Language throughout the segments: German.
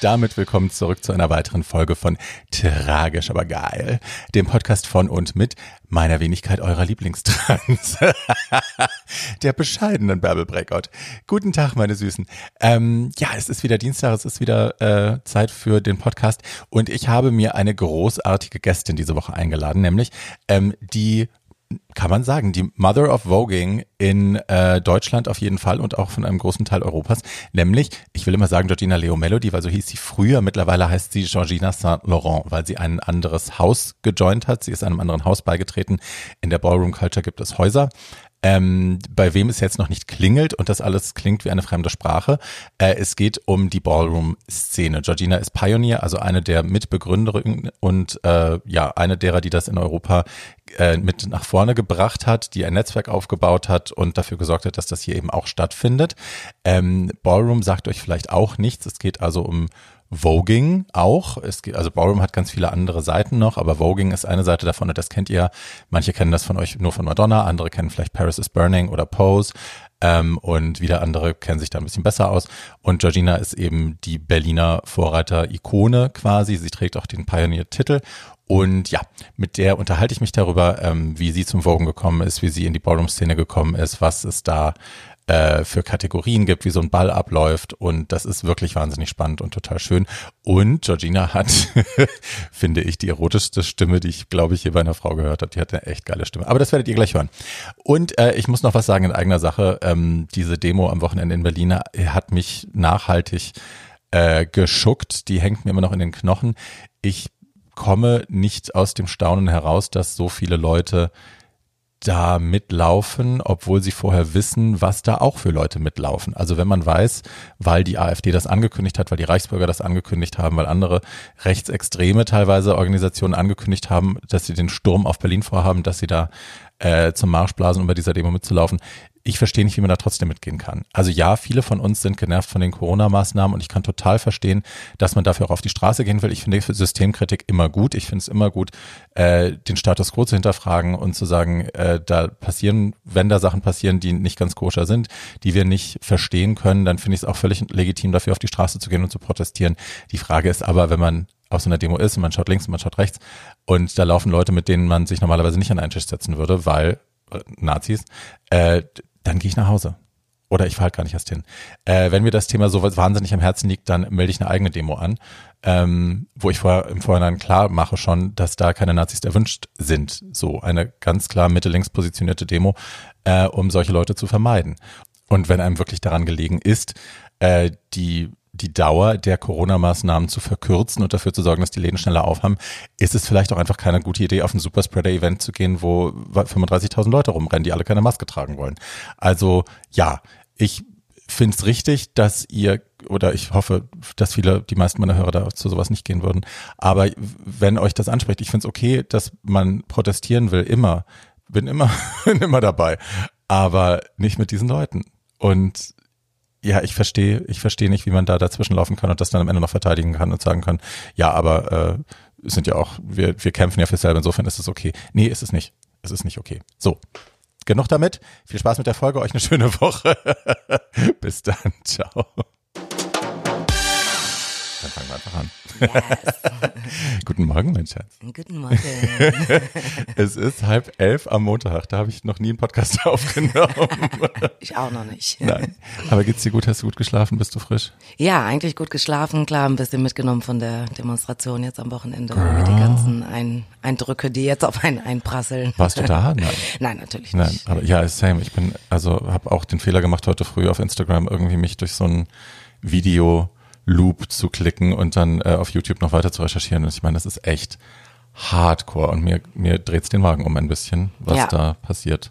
Damit willkommen zurück zu einer weiteren Folge von Tragisch, aber geil, dem Podcast von und mit meiner Wenigkeit eurer Lieblingstrans, der bescheidenen Bärbel Breakout. Guten Tag, meine Süßen. Ähm, ja, es ist wieder Dienstag, es ist wieder äh, Zeit für den Podcast und ich habe mir eine großartige Gästin diese Woche eingeladen, nämlich ähm, die kann man sagen, die Mother of Voging in äh, Deutschland auf jeden Fall und auch von einem großen Teil Europas, nämlich, ich will immer sagen Georgina Leo Melody, weil so hieß sie früher, mittlerweile heißt sie Georgina Saint Laurent, weil sie ein anderes Haus gejoint hat, sie ist einem anderen Haus beigetreten. In der Ballroom Culture gibt es Häuser, ähm, bei wem es jetzt noch nicht klingelt und das alles klingt wie eine fremde Sprache. Äh, es geht um die Ballroom-Szene. Georgina ist Pioneer, also eine der Mitbegründerinnen und äh, ja, eine derer, die das in Europa äh, mit nach vorne gebracht hat, die ein Netzwerk aufgebaut hat und dafür gesorgt hat, dass das hier eben auch stattfindet. Ähm, Ballroom sagt euch vielleicht auch nichts. Es geht also um Voging auch. Es geht, also Ballroom hat ganz viele andere Seiten noch, aber Voging ist eine Seite davon und das kennt ihr. Manche kennen das von euch nur von Madonna, andere kennen vielleicht Paris is Burning oder Pose. Ähm, und wieder andere kennen sich da ein bisschen besser aus. Und Georgina ist eben die Berliner Vorreiter-Ikone quasi. Sie trägt auch den Pioneer-Titel. Und ja, mit der unterhalte ich mich darüber, ähm, wie sie zum Vogue gekommen ist, wie sie in die Ballroom-Szene gekommen ist, was es da äh, für Kategorien gibt, wie so ein Ball abläuft. Und das ist wirklich wahnsinnig spannend und total schön. Und Georgina hat, finde ich, die erotischste Stimme, die ich, glaube ich, hier bei einer Frau gehört habe. Die hat eine echt geile Stimme. Aber das werdet ihr gleich hören. Und äh, ich muss noch was sagen in eigener Sache. Ähm, diese Demo am Wochenende in Berlin hat mich nachhaltig äh, geschuckt. Die hängt mir immer noch in den Knochen. Ich komme nicht aus dem Staunen heraus, dass so viele Leute da mitlaufen, obwohl sie vorher wissen, was da auch für Leute mitlaufen. Also wenn man weiß, weil die AfD das angekündigt hat, weil die Reichsbürger das angekündigt haben, weil andere rechtsextreme teilweise Organisationen angekündigt haben, dass sie den Sturm auf Berlin vorhaben, dass sie da äh, zum Marsch blasen, um bei dieser Demo mitzulaufen ich verstehe nicht, wie man da trotzdem mitgehen kann. Also ja, viele von uns sind genervt von den Corona-Maßnahmen und ich kann total verstehen, dass man dafür auch auf die Straße gehen will. Ich finde Systemkritik immer gut. Ich finde es immer gut, äh, den Status quo zu hinterfragen und zu sagen, äh, da passieren, wenn da Sachen passieren, die nicht ganz koscher sind, die wir nicht verstehen können, dann finde ich es auch völlig legitim, dafür auf die Straße zu gehen und zu protestieren. Die Frage ist aber, wenn man auf so einer Demo ist und man schaut links und man schaut rechts und da laufen Leute, mit denen man sich normalerweise nicht an einen Tisch setzen würde, weil äh, Nazis, äh, dann gehe ich nach Hause. Oder ich fahre halt gar nicht erst hin. Äh, wenn mir das Thema so wahnsinnig am Herzen liegt, dann melde ich eine eigene Demo an, ähm, wo ich vorher, im Vorhinein klar mache schon, dass da keine Nazis erwünscht sind. So eine ganz klar mitte-links positionierte Demo, äh, um solche Leute zu vermeiden. Und wenn einem wirklich daran gelegen ist, äh, die die Dauer der Corona-Maßnahmen zu verkürzen und dafür zu sorgen, dass die Läden schneller aufhaben, ist es vielleicht auch einfach keine gute Idee, auf ein Superspreader-Event zu gehen, wo 35.000 Leute rumrennen, die alle keine Maske tragen wollen. Also ja, ich finde es richtig, dass ihr, oder ich hoffe, dass viele, die meisten meiner Hörer da zu sowas nicht gehen würden, aber wenn euch das anspricht, ich finde es okay, dass man protestieren will, immer, bin immer, bin immer dabei, aber nicht mit diesen Leuten. Und ja, ich verstehe, ich verstehe nicht, wie man da dazwischen laufen kann und das dann am Ende noch verteidigen kann und sagen kann, ja, aber äh, sind ja auch, wir, wir kämpfen ja für selber, insofern ist es okay. Nee, ist es nicht. Es ist nicht okay. So. Genug damit. Viel Spaß mit der Folge, euch eine schöne Woche. Bis dann. Ciao. Dann fangen wir einfach an. Yes. Guten Morgen, mein Schatz. Guten Morgen. es ist halb elf am Montag. Da habe ich noch nie einen Podcast aufgenommen. ich auch noch nicht. Nein. Aber geht's dir gut? Hast du gut geschlafen? Bist du frisch? Ja, eigentlich gut geschlafen. Klar, ein bisschen mitgenommen von der Demonstration jetzt am Wochenende. Girl. Die ganzen ein Eindrücke, die jetzt auf einen einprasseln. Warst du da? Nein. Nein, natürlich nicht. Nein, aber ja, same. Ich bin, also habe auch den Fehler gemacht heute früh auf Instagram irgendwie mich durch so ein Video Loop zu klicken und dann äh, auf YouTube noch weiter zu recherchieren. Und ich meine, das ist echt hardcore und mir, mir dreht's den Wagen um ein bisschen, was ja. da passiert.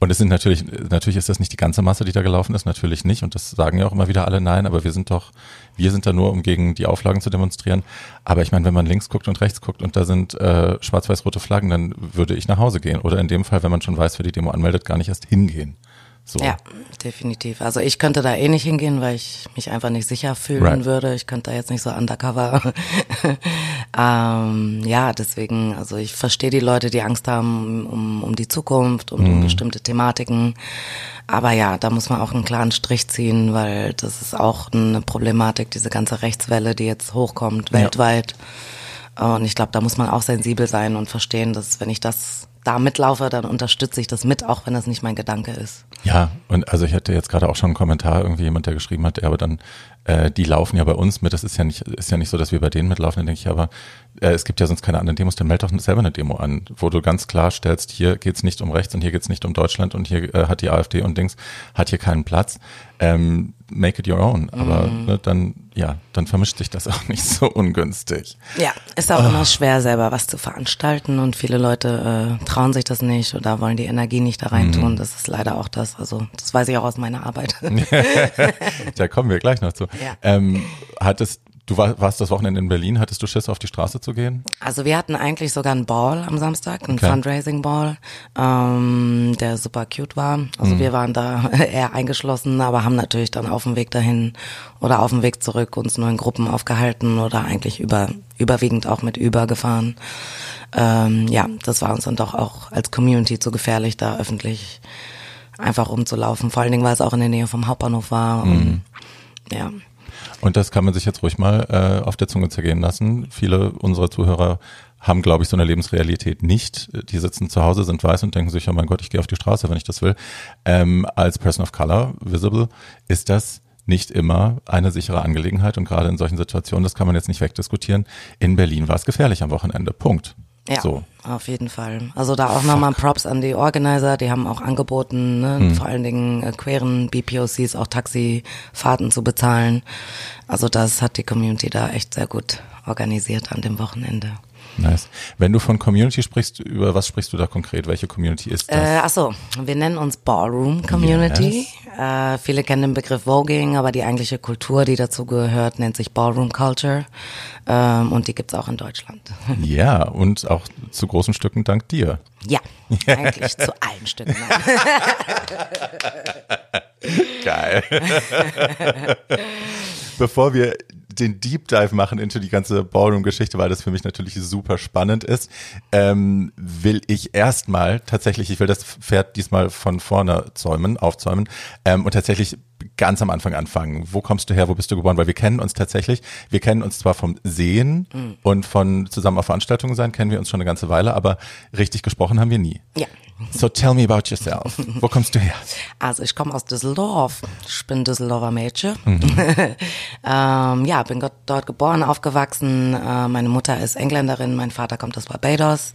Und es sind natürlich, natürlich ist das nicht die ganze Masse, die da gelaufen ist, natürlich nicht. Und das sagen ja auch immer wieder alle nein, aber wir sind doch, wir sind da nur, um gegen die Auflagen zu demonstrieren. Aber ich meine, wenn man links guckt und rechts guckt und da sind äh, schwarz-weiß-rote Flaggen, dann würde ich nach Hause gehen. Oder in dem Fall, wenn man schon weiß, wer die Demo anmeldet, gar nicht erst hingehen. So. Ja, definitiv. Also ich könnte da eh nicht hingehen, weil ich mich einfach nicht sicher fühlen Right. würde. Ich könnte da jetzt nicht so undercover. ähm, ja, deswegen, also ich verstehe die Leute, die Angst haben um, um die Zukunft, um, Mhm. um bestimmte Thematiken. Aber ja, da muss man auch einen klaren Strich ziehen, weil das ist auch eine Problematik, diese ganze Rechtswelle, die jetzt hochkommt, Ja. weltweit. Und ich glaube, da muss man auch sensibel sein und verstehen, dass wenn ich das da mitlaufe, dann unterstütze ich das mit, auch wenn das nicht mein Gedanke ist. Ja, und also ich hatte jetzt gerade auch schon einen Kommentar, irgendwie jemand, der geschrieben hat, ja, aber dann, äh, die laufen ja bei uns mit, das ist ja nicht, ist ja nicht so, dass wir bei denen mitlaufen, dann denke ich, aber äh, es gibt ja sonst keine anderen Demos, dann meld doch selber eine Demo an, wo du ganz klar stellst, hier geht's nicht um rechts und hier geht's nicht um Deutschland und hier äh, hat die AfD und Dings, hat hier keinen Platz. Ähm, make it your own. Aber ne, dann, ja, dann vermischt sich das auch nicht so ungünstig. Ja, ist auch immer schwer, selber was zu veranstalten und viele Leute äh, trauen sich das nicht oder wollen die Energie nicht da reintun. Das ist leider auch das. Also das weiß ich auch aus meiner Arbeit. Da kommen wir gleich noch zu. Ja. Ähm, hattest, du war, warst das Wochenende in Berlin, hattest du Schiss, auf die Straße zu gehen? Also wir hatten eigentlich sogar einen Ball am Samstag, einen Okay. Fundraising-Ball, ähm, der super cute war. Also wir waren da eher eingeschlossen, aber haben natürlich dann auf dem Weg dahin oder auf dem Weg zurück uns nur in Gruppen aufgehalten oder eigentlich über, überwiegend auch mit Uber gefahren. Ähm, ja, das war uns dann doch auch als Community zu gefährlich, da öffentlich einfach rumzulaufen. Vor allen Dingen, weil es auch in der Nähe vom Hauptbahnhof war. Und, ja. Und das kann man sich jetzt ruhig mal äh, auf der Zunge zergehen lassen. Viele unserer Zuhörer haben, glaube ich, so eine Lebensrealität nicht. Die sitzen zu Hause, sind weiß und denken sich, oh mein Gott, ich gehe auf die Straße, wenn ich das will. Ähm, als Person of Color, visible, ist das nicht immer eine sichere Angelegenheit und gerade in solchen Situationen, das kann man jetzt nicht wegdiskutieren. In Berlin war es gefährlich am Wochenende. Punkt. Ja, So. auf jeden Fall. Also da auch nochmal Props an die Organizer, die haben auch angeboten, ne, Hm. vor allen Dingen äh, queeren BPOCs auch Taxifahrten zu bezahlen. Also das hat die Community da echt sehr gut organisiert an dem Wochenende. Nice. Wenn du von Community sprichst, über was sprichst du da konkret? Welche Community ist das? Äh, ach so, wir nennen uns Ballroom Community. Äh, viele kennen den Begriff Voging, aber die eigentliche Kultur, die dazu gehört, nennt sich Ballroom Culture. Ähm, und die gibt's auch in Deutschland. ja, und auch zu großen Stücken dank dir. ja, eigentlich zu allen Stücken. Geil. Bevor wir den Deep Dive machen into die ganze Ballroom-Geschichte, weil das für mich natürlich super spannend ist, ähm, will ich erstmal tatsächlich, ich will das Pferd diesmal von vorne zäumen, aufzäumen ähm, und tatsächlich ganz am Anfang anfangen. Wo kommst du her? Wo bist du geboren? Weil wir kennen uns tatsächlich, wir kennen uns zwar vom Sehen und von zusammen auf Veranstaltungen sein, kennen wir uns schon eine ganze Weile, aber richtig gesprochen haben wir nie. Ja. So tell me about yourself. Wo kommst du her? Also ich komme aus Düsseldorf. Ich bin Düsseldorfer Mädchen. Mhm. ähm, ja, bin dort- geboren, aufgewachsen. Äh, meine Mutter ist Engländerin, mein Vater kommt aus Barbados.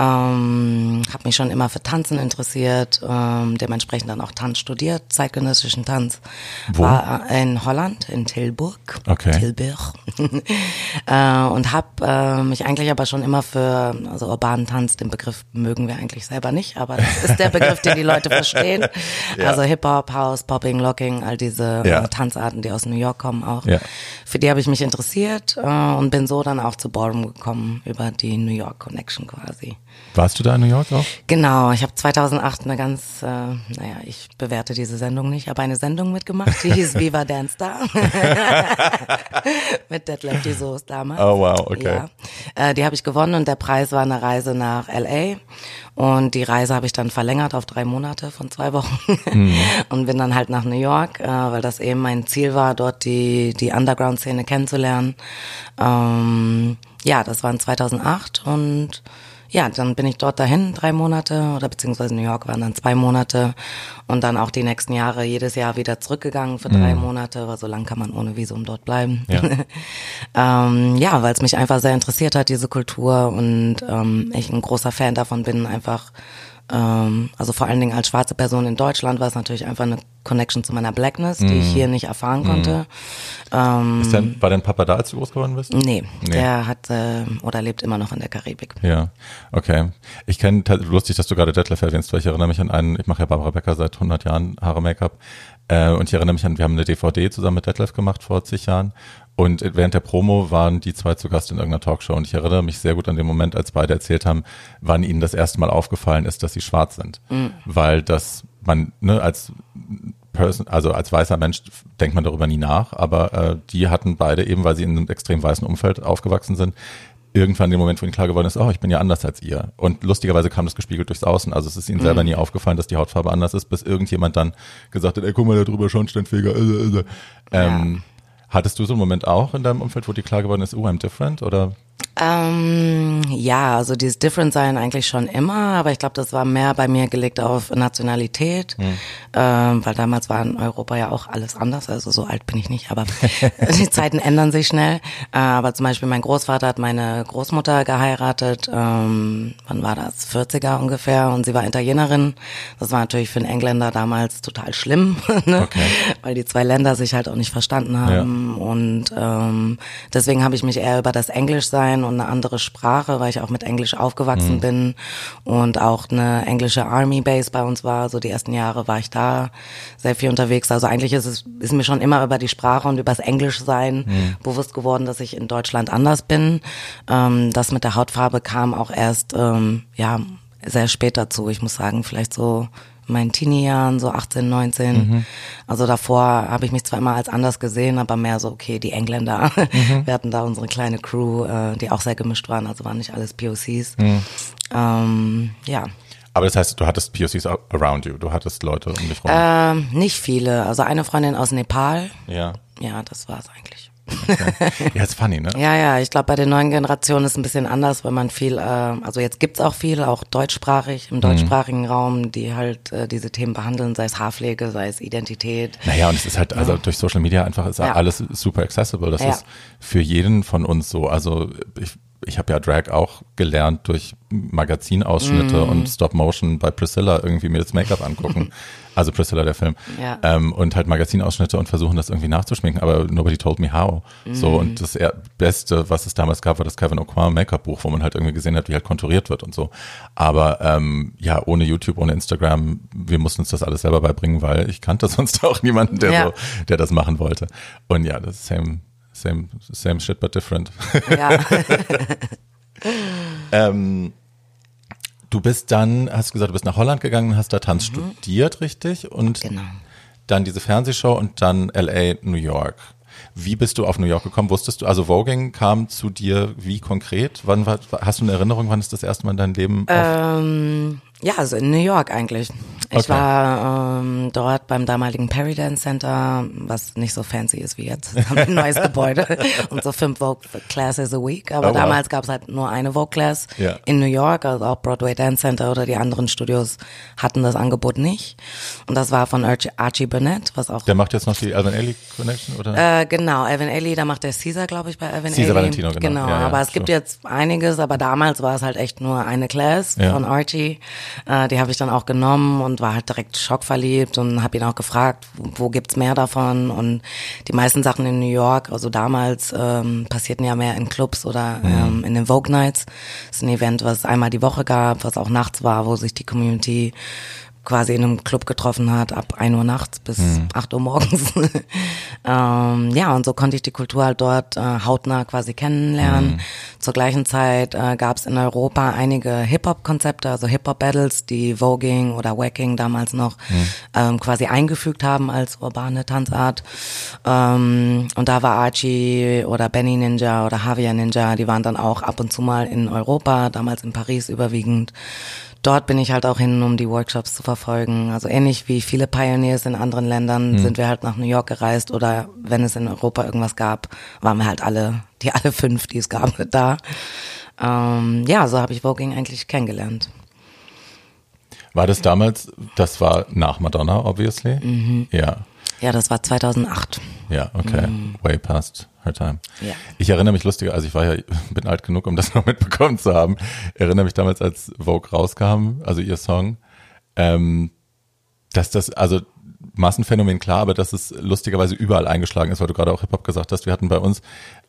Ähm, habe mich schon immer für Tanzen interessiert, ähm, dementsprechend dann auch Tanz studiert, zeitgenössischen Tanz. Wo? War äh, in Holland, in Tilburg. Okay. Tilburg. äh, und habe äh, mich eigentlich aber schon immer für also urbanen Tanz, den Begriff mögen wir eigentlich selber nicht, aber das ist der Begriff, den die Leute verstehen. Ja. Also Hip-Hop, House, Popping, Locking, all diese Ja. äh, Tanzarten, die aus New York kommen auch. Ja. Für die habe ich mich interessiert äh, und bin so dann auch zu Ballroom gekommen über die New York Connection quasi. Warst du da in New York auch? Genau, ich habe 2008 eine ganz, äh, naja, ich bewerte diese Sendung nicht, aber eine Sendung mitgemacht, die hieß Viva Dance Star. Mit Detlef die Soße damals. Oh, wow, okay. Ja. Äh, die habe ich gewonnen und der Preis war eine Reise nach L.A. Und die Reise habe ich dann verlängert auf drei Monate von zwei Wochen Mhm. und bin dann halt nach New York, äh, weil das eben mein Ziel war, dort die, die Underground-Szene kennenzulernen. Ähm, ja, das war in 2008 und ja, dann bin ich dort dahin, drei Monate, oder beziehungsweise New York waren dann zwei Monate und dann auch die nächsten Jahre jedes Jahr wieder zurückgegangen für drei Monate, weil so lang kann man ohne Visum dort bleiben. Ja. ähm, ja, weil es mich einfach sehr interessiert hat, diese Kultur und ähm, ich ein großer Fan davon bin, einfach ähm, also vor allen Dingen als schwarze Person in Deutschland war es natürlich einfach eine Connection zu meiner Blackness, die ich hier nicht erfahren konnte. Ähm, Ist dein, war dein Papa da, als du groß geworden bist? nee, Nee. der hat äh, oder lebt immer noch in der Karibik. Ja, okay. Ich kenne, lustig, dass du gerade Detlef erwähnst, weil ich erinnere mich an einen, ich mache ja Barbara Becker seit 100 Jahren Haare Make-up äh, und ich erinnere mich an, wir haben eine DVD zusammen mit Detlef gemacht vor zig Jahren und während der Promo waren die zwei zu Gast in irgendeiner Talkshow und ich erinnere mich sehr gut an den Moment, als beide erzählt haben, wann ihnen das erste Mal aufgefallen ist, dass sie schwarz sind, weil das man, ne, als Person, also als weißer Mensch denkt man darüber nie nach, aber äh, die hatten beide eben, weil sie in einem extrem weißen Umfeld aufgewachsen sind, irgendwann den Moment, wo ihnen klar geworden ist, oh, ich bin ja anders als ihr. Und lustigerweise kam das gespiegelt durchs Außen. Also es ist ihnen selber nie aufgefallen, dass die Hautfarbe anders ist, bis irgendjemand dann gesagt hat, ey, guck mal, da drüber Schornsteinfeger. Äh, äh, äh. Ähm, Hattest du so einen Moment auch in deinem Umfeld, wo dir klar geworden ist, oh, I'm different? Oder Ähm, ja, also dieses Different sein eigentlich schon immer, aber ich glaube, das war mehr bei mir gelegt auf Nationalität, ähm, weil damals war in Europa ja auch alles anders, also so alt bin ich nicht, aber die Zeiten ändern sich schnell. Äh, aber zum Beispiel mein Großvater hat meine Großmutter geheiratet, ähm, wann war das? 40er ungefähr und sie war Italienerin. Das war natürlich für einen Engländer damals total schlimm, ne? Okay. weil die zwei Länder sich halt auch nicht verstanden haben und ähm, deswegen habe ich mich eher über das Englischsein und eine andere Sprache, weil ich auch mit Englisch aufgewachsen bin und auch eine englische Army Base bei uns war. So die ersten Jahre war ich da sehr viel unterwegs. Also eigentlich ist es ist mir schon immer über die Sprache und über das Englischsein bewusst geworden, dass ich in Deutschland anders bin. Ähm, das mit der Hautfarbe kam auch erst ähm, ja sehr spät dazu. Ich muss sagen, vielleicht so meinen Teenie-Jahren, so 18, 19. Also davor habe ich mich zwar immer als anders gesehen, aber mehr so, okay, die Engländer. Wir hatten da unsere kleine Crew, äh, die auch sehr gemischt waren, also waren nicht alles POCs. Ähm, ja. aber das heißt, du hattest POCs around you, du hattest Leute um dich rum. Ähm, nicht viele. Also eine Freundin aus Nepal. ja. Ja, das war's eigentlich. Ja, ist funny, ne? Ja, ja, ich glaube, bei den neuen Generationen ist es ein bisschen anders, weil man viel, äh, also jetzt gibt's auch viel, auch deutschsprachig, Mhm. im deutschsprachigen Raum, die halt äh, diese Themen behandeln, sei es Haarpflege, sei es Identität. Naja, und es ist halt, also durch Social Media einfach ist Ja. alles super accessible. Das Ja. ist für jeden von uns so. Also ich, ich habe ja Drag auch gelernt durch Magazinausschnitte Mm. und Stop Motion bei Priscilla irgendwie mir das Make-up angucken. also Priscilla der Film. Ja. Ähm, und halt Magazinausschnitte und versuchen das irgendwie nachzuschminken, aber nobody told me how. So Mm. und das Beste, was es damals gab, war das Kevin O'Quarr Make-up-Buch, wo man halt irgendwie gesehen hat, wie halt konturiert wird und so. Aber ähm, ja, ohne YouTube, ohne Instagram, wir mussten uns das alles selber beibringen, weil ich kannte sonst auch niemanden, der Ja. so, der das machen wollte. Und ja, das ist same, same, same shit but different. Ja. ähm, du bist dann, hast gesagt, du bist nach Holland gegangen, hast da Tanz studiert, richtig? Und Genau. dann diese Fernsehshow und dann LA, New York. Wie bist du auf New York gekommen? Wusstest du, also Voging kam zu dir wie konkret? Wann war, hast du eine Erinnerung, wann ist das erste Mal in dein Leben auf, Ähm, ja, also in New York eigentlich. Ich Okay. war ähm, dort beim damaligen Perry Dance Center, was nicht so fancy ist wie jetzt. Wir haben ein neues Gebäude und so fünf Vogue Classes a week. Aber Oh, wow. damals gab es halt nur eine Vogue Class Ja. in New York, also auch Broadway Dance Center oder die anderen Studios hatten das Angebot nicht. Und das war von Archie, Archie Burnett, was auch der macht jetzt noch die Alvin Ailey Connection, oder? äh, genau, Alvin Ailey, da macht der Caesar, glaube ich, bei Alvin Caesar Ailey. Valentino, genau. Genau, Ja, ja, aber es gibt sure. jetzt einiges, aber damals war es halt echt nur eine Class Ja. von Archie. Äh, die habe ich dann auch genommen und war halt direkt schockverliebt und habe ihn auch gefragt, wo, wo gibt's mehr davon? Und die meisten Sachen in New York, also damals ähm, passierten ja mehr in Clubs oder ähm, in den Vogue Nights. Das ist ein Event, was einmal die Woche gab, was auch nachts war, wo sich die Community quasi in einem Club getroffen hat, ab 1 Uhr nachts bis Mhm. 8 Uhr morgens. ähm, ja, und so konnte ich die Kultur halt dort äh, hautnah quasi kennenlernen. Mhm. Zur gleichen Zeit äh, gab es in Europa einige Hip-Hop-Konzepte, also Hip-Hop-Battles, die Voging oder Wacking damals noch Mhm. ähm, quasi eingefügt haben als urbane Tanzart. Ähm, und da war Archie oder Benny Ninja oder Javier Ninja, die waren dann auch ab und zu mal in Europa, damals in Paris überwiegend. Dort bin ich halt auch hin, um die Workshops zu verfolgen. Also ähnlich wie viele Pioneers in anderen Ländern sind wir halt nach New York gereist oder wenn es in Europa irgendwas gab, waren wir halt alle, die alle fünf, die es gab, da. Ähm, ja, so habe ich Voging eigentlich kennengelernt. War das damals, das war nach Madonna, obviously? Mhm. Ja. Ja, das war 2008. Ja, okay. Way past her time. Ja. Ich erinnere mich lustiger, also ich war ja, bin alt genug, um das noch mitbekommen zu haben. Erinnere mich damals, als Vogue rauskam, also ihr Song, ähm, dass das, also Massenphänomen klar, aber dass es lustigerweise überall eingeschlagen ist, weil du gerade auch Hip-Hop gesagt hast. Wir hatten bei uns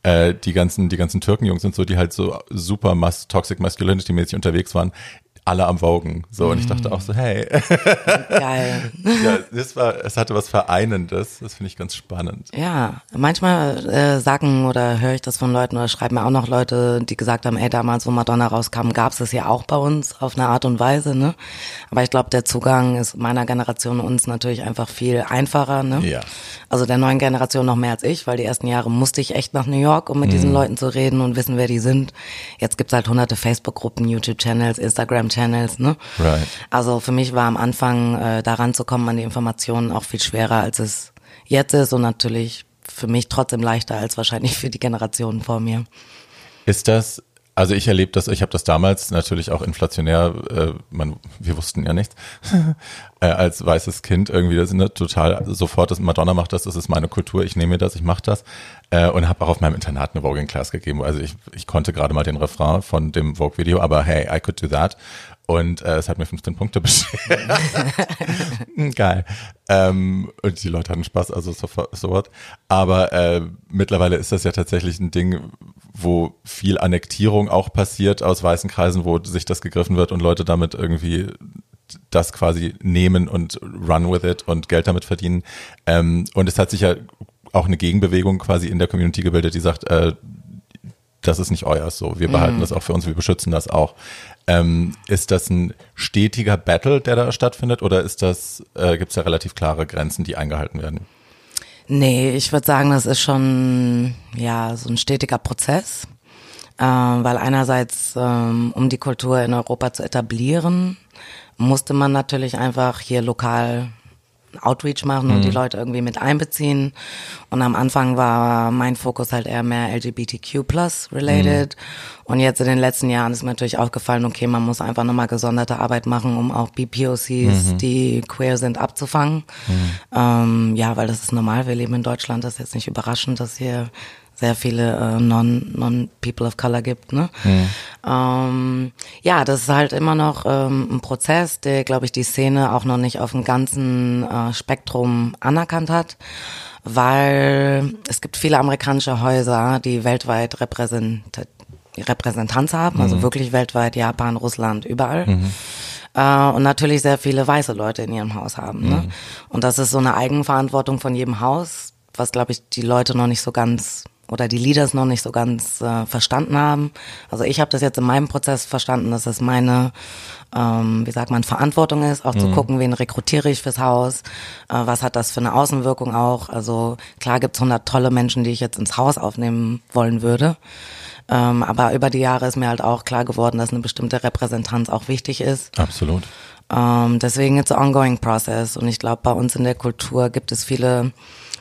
äh, die ganzen, die ganzen Türkenjungs sind so, die halt so super mas toxic masculinity mäßig unterwegs waren. Alle am Wogen. So, und ich dachte auch so, hey. Geil. ja, das war, es hatte was Vereinendes. Das finde ich ganz spannend. Ja, manchmal äh, sagen oder höre ich das von Leuten oder schreiben mir auch noch Leute, die gesagt haben, ey, damals, wo Madonna rauskam, gab es es ja auch bei uns auf eine Art und Weise, ne? Aber ich glaube, der Zugang ist meiner Generation uns natürlich einfach viel einfacher, ne? Ja. Also der neuen Generation noch mehr als ich, weil die ersten Jahre musste ich echt nach New York, um mit Mhm. diesen Leuten zu reden und wissen, wer die sind. Jetzt gibt's halt hunderte Facebook-Gruppen, YouTube-Channels, Instagram-Channels, ne? Right. Also für mich war am Anfang äh, daran zu kommen an die Informationen auch viel schwerer, als es jetzt ist und natürlich für mich trotzdem leichter als wahrscheinlich für die Generationen vor mir. Ist das, also ich erlebe das, ich habe das damals natürlich auch inflationär, äh, man, wir wussten ja nichts, äh, als weißes Kind irgendwie, das ist ne, total sofort, das Madonna macht das, das ist meine Kultur, ich nehme das, ich mache das äh, und habe auch auf meinem Internat eine Voguing Class gegeben. Also ich, ich konnte gerade mal den Refrain von dem Vogue-Video, aber hey, I could do that. Und äh, es hat mir 15 Punkte beschert. Geil. Ähm, und die Leute hatten Spaß, also so, so what. Aber äh, mittlerweile ist das ja tatsächlich ein Ding, wo viel Annektierung auch passiert aus weißen Kreisen, wo sich das gegriffen wird und Leute damit irgendwie das quasi nehmen und run with it und Geld damit verdienen. Ähm, und es hat sich ja auch eine Gegenbewegung quasi in der Community gebildet, die sagt, äh, das ist nicht euer so. Wir behalten das auch für uns, wir beschützen das auch. Ähm, ist das ein stetiger Battle, der da stattfindet, oder ist das, äh, gibt es da relativ klare Grenzen, die eingehalten werden? Nee, ich würde sagen, das ist schon ja so ein stetiger Prozess, äh, weil einerseits, ähm, um die Kultur in Europa zu etablieren, musste man natürlich einfach hier lokal Outreach machen und die Leute irgendwie mit einbeziehen. Und am Anfang war mein Fokus halt eher mehr LGBTQ plus related. Und jetzt in den letzten Jahren ist mir natürlich aufgefallen, okay, man muss einfach nochmal gesonderte Arbeit machen, um auch BPOCs, die queer sind, abzufangen. Ähm, ja, weil das ist normal. Wir leben in Deutschland. Das ist jetzt nicht überraschend, dass hier sehr viele äh, non, non People of Color gibt. Ne? Ähm, ja, das ist halt immer noch ähm, ein Prozess, der, glaube ich, die Szene auch noch nicht auf dem ganzen äh, Spektrum anerkannt hat, weil es gibt viele amerikanische Häuser, die weltweit repräsent Repräsentanz haben, also wirklich weltweit, Japan, Russland, überall. Äh, und natürlich sehr viele weiße Leute in ihrem Haus haben. Ne? Und das ist so eine Eigenverantwortung von jedem Haus, was, glaube ich, die Leute noch nicht so ganz oder die Leaders noch nicht so ganz äh, verstanden haben. Also ich habe das jetzt in meinem Prozess verstanden, dass es meine, ähm, wie sagt man, Verantwortung ist, auch zu gucken, wen rekrutiere ich fürs Haus, äh, was hat das für eine Außenwirkung auch. Also klar gibt's hundert tolle Menschen, die ich jetzt ins Haus aufnehmen wollen würde. Ähm, aber über die Jahre ist mir halt auch klar geworden, dass eine bestimmte Repräsentanz auch wichtig ist. Absolut. Ähm, deswegen it's an ongoing process. Und ich glaube, bei uns in der Kultur gibt es viele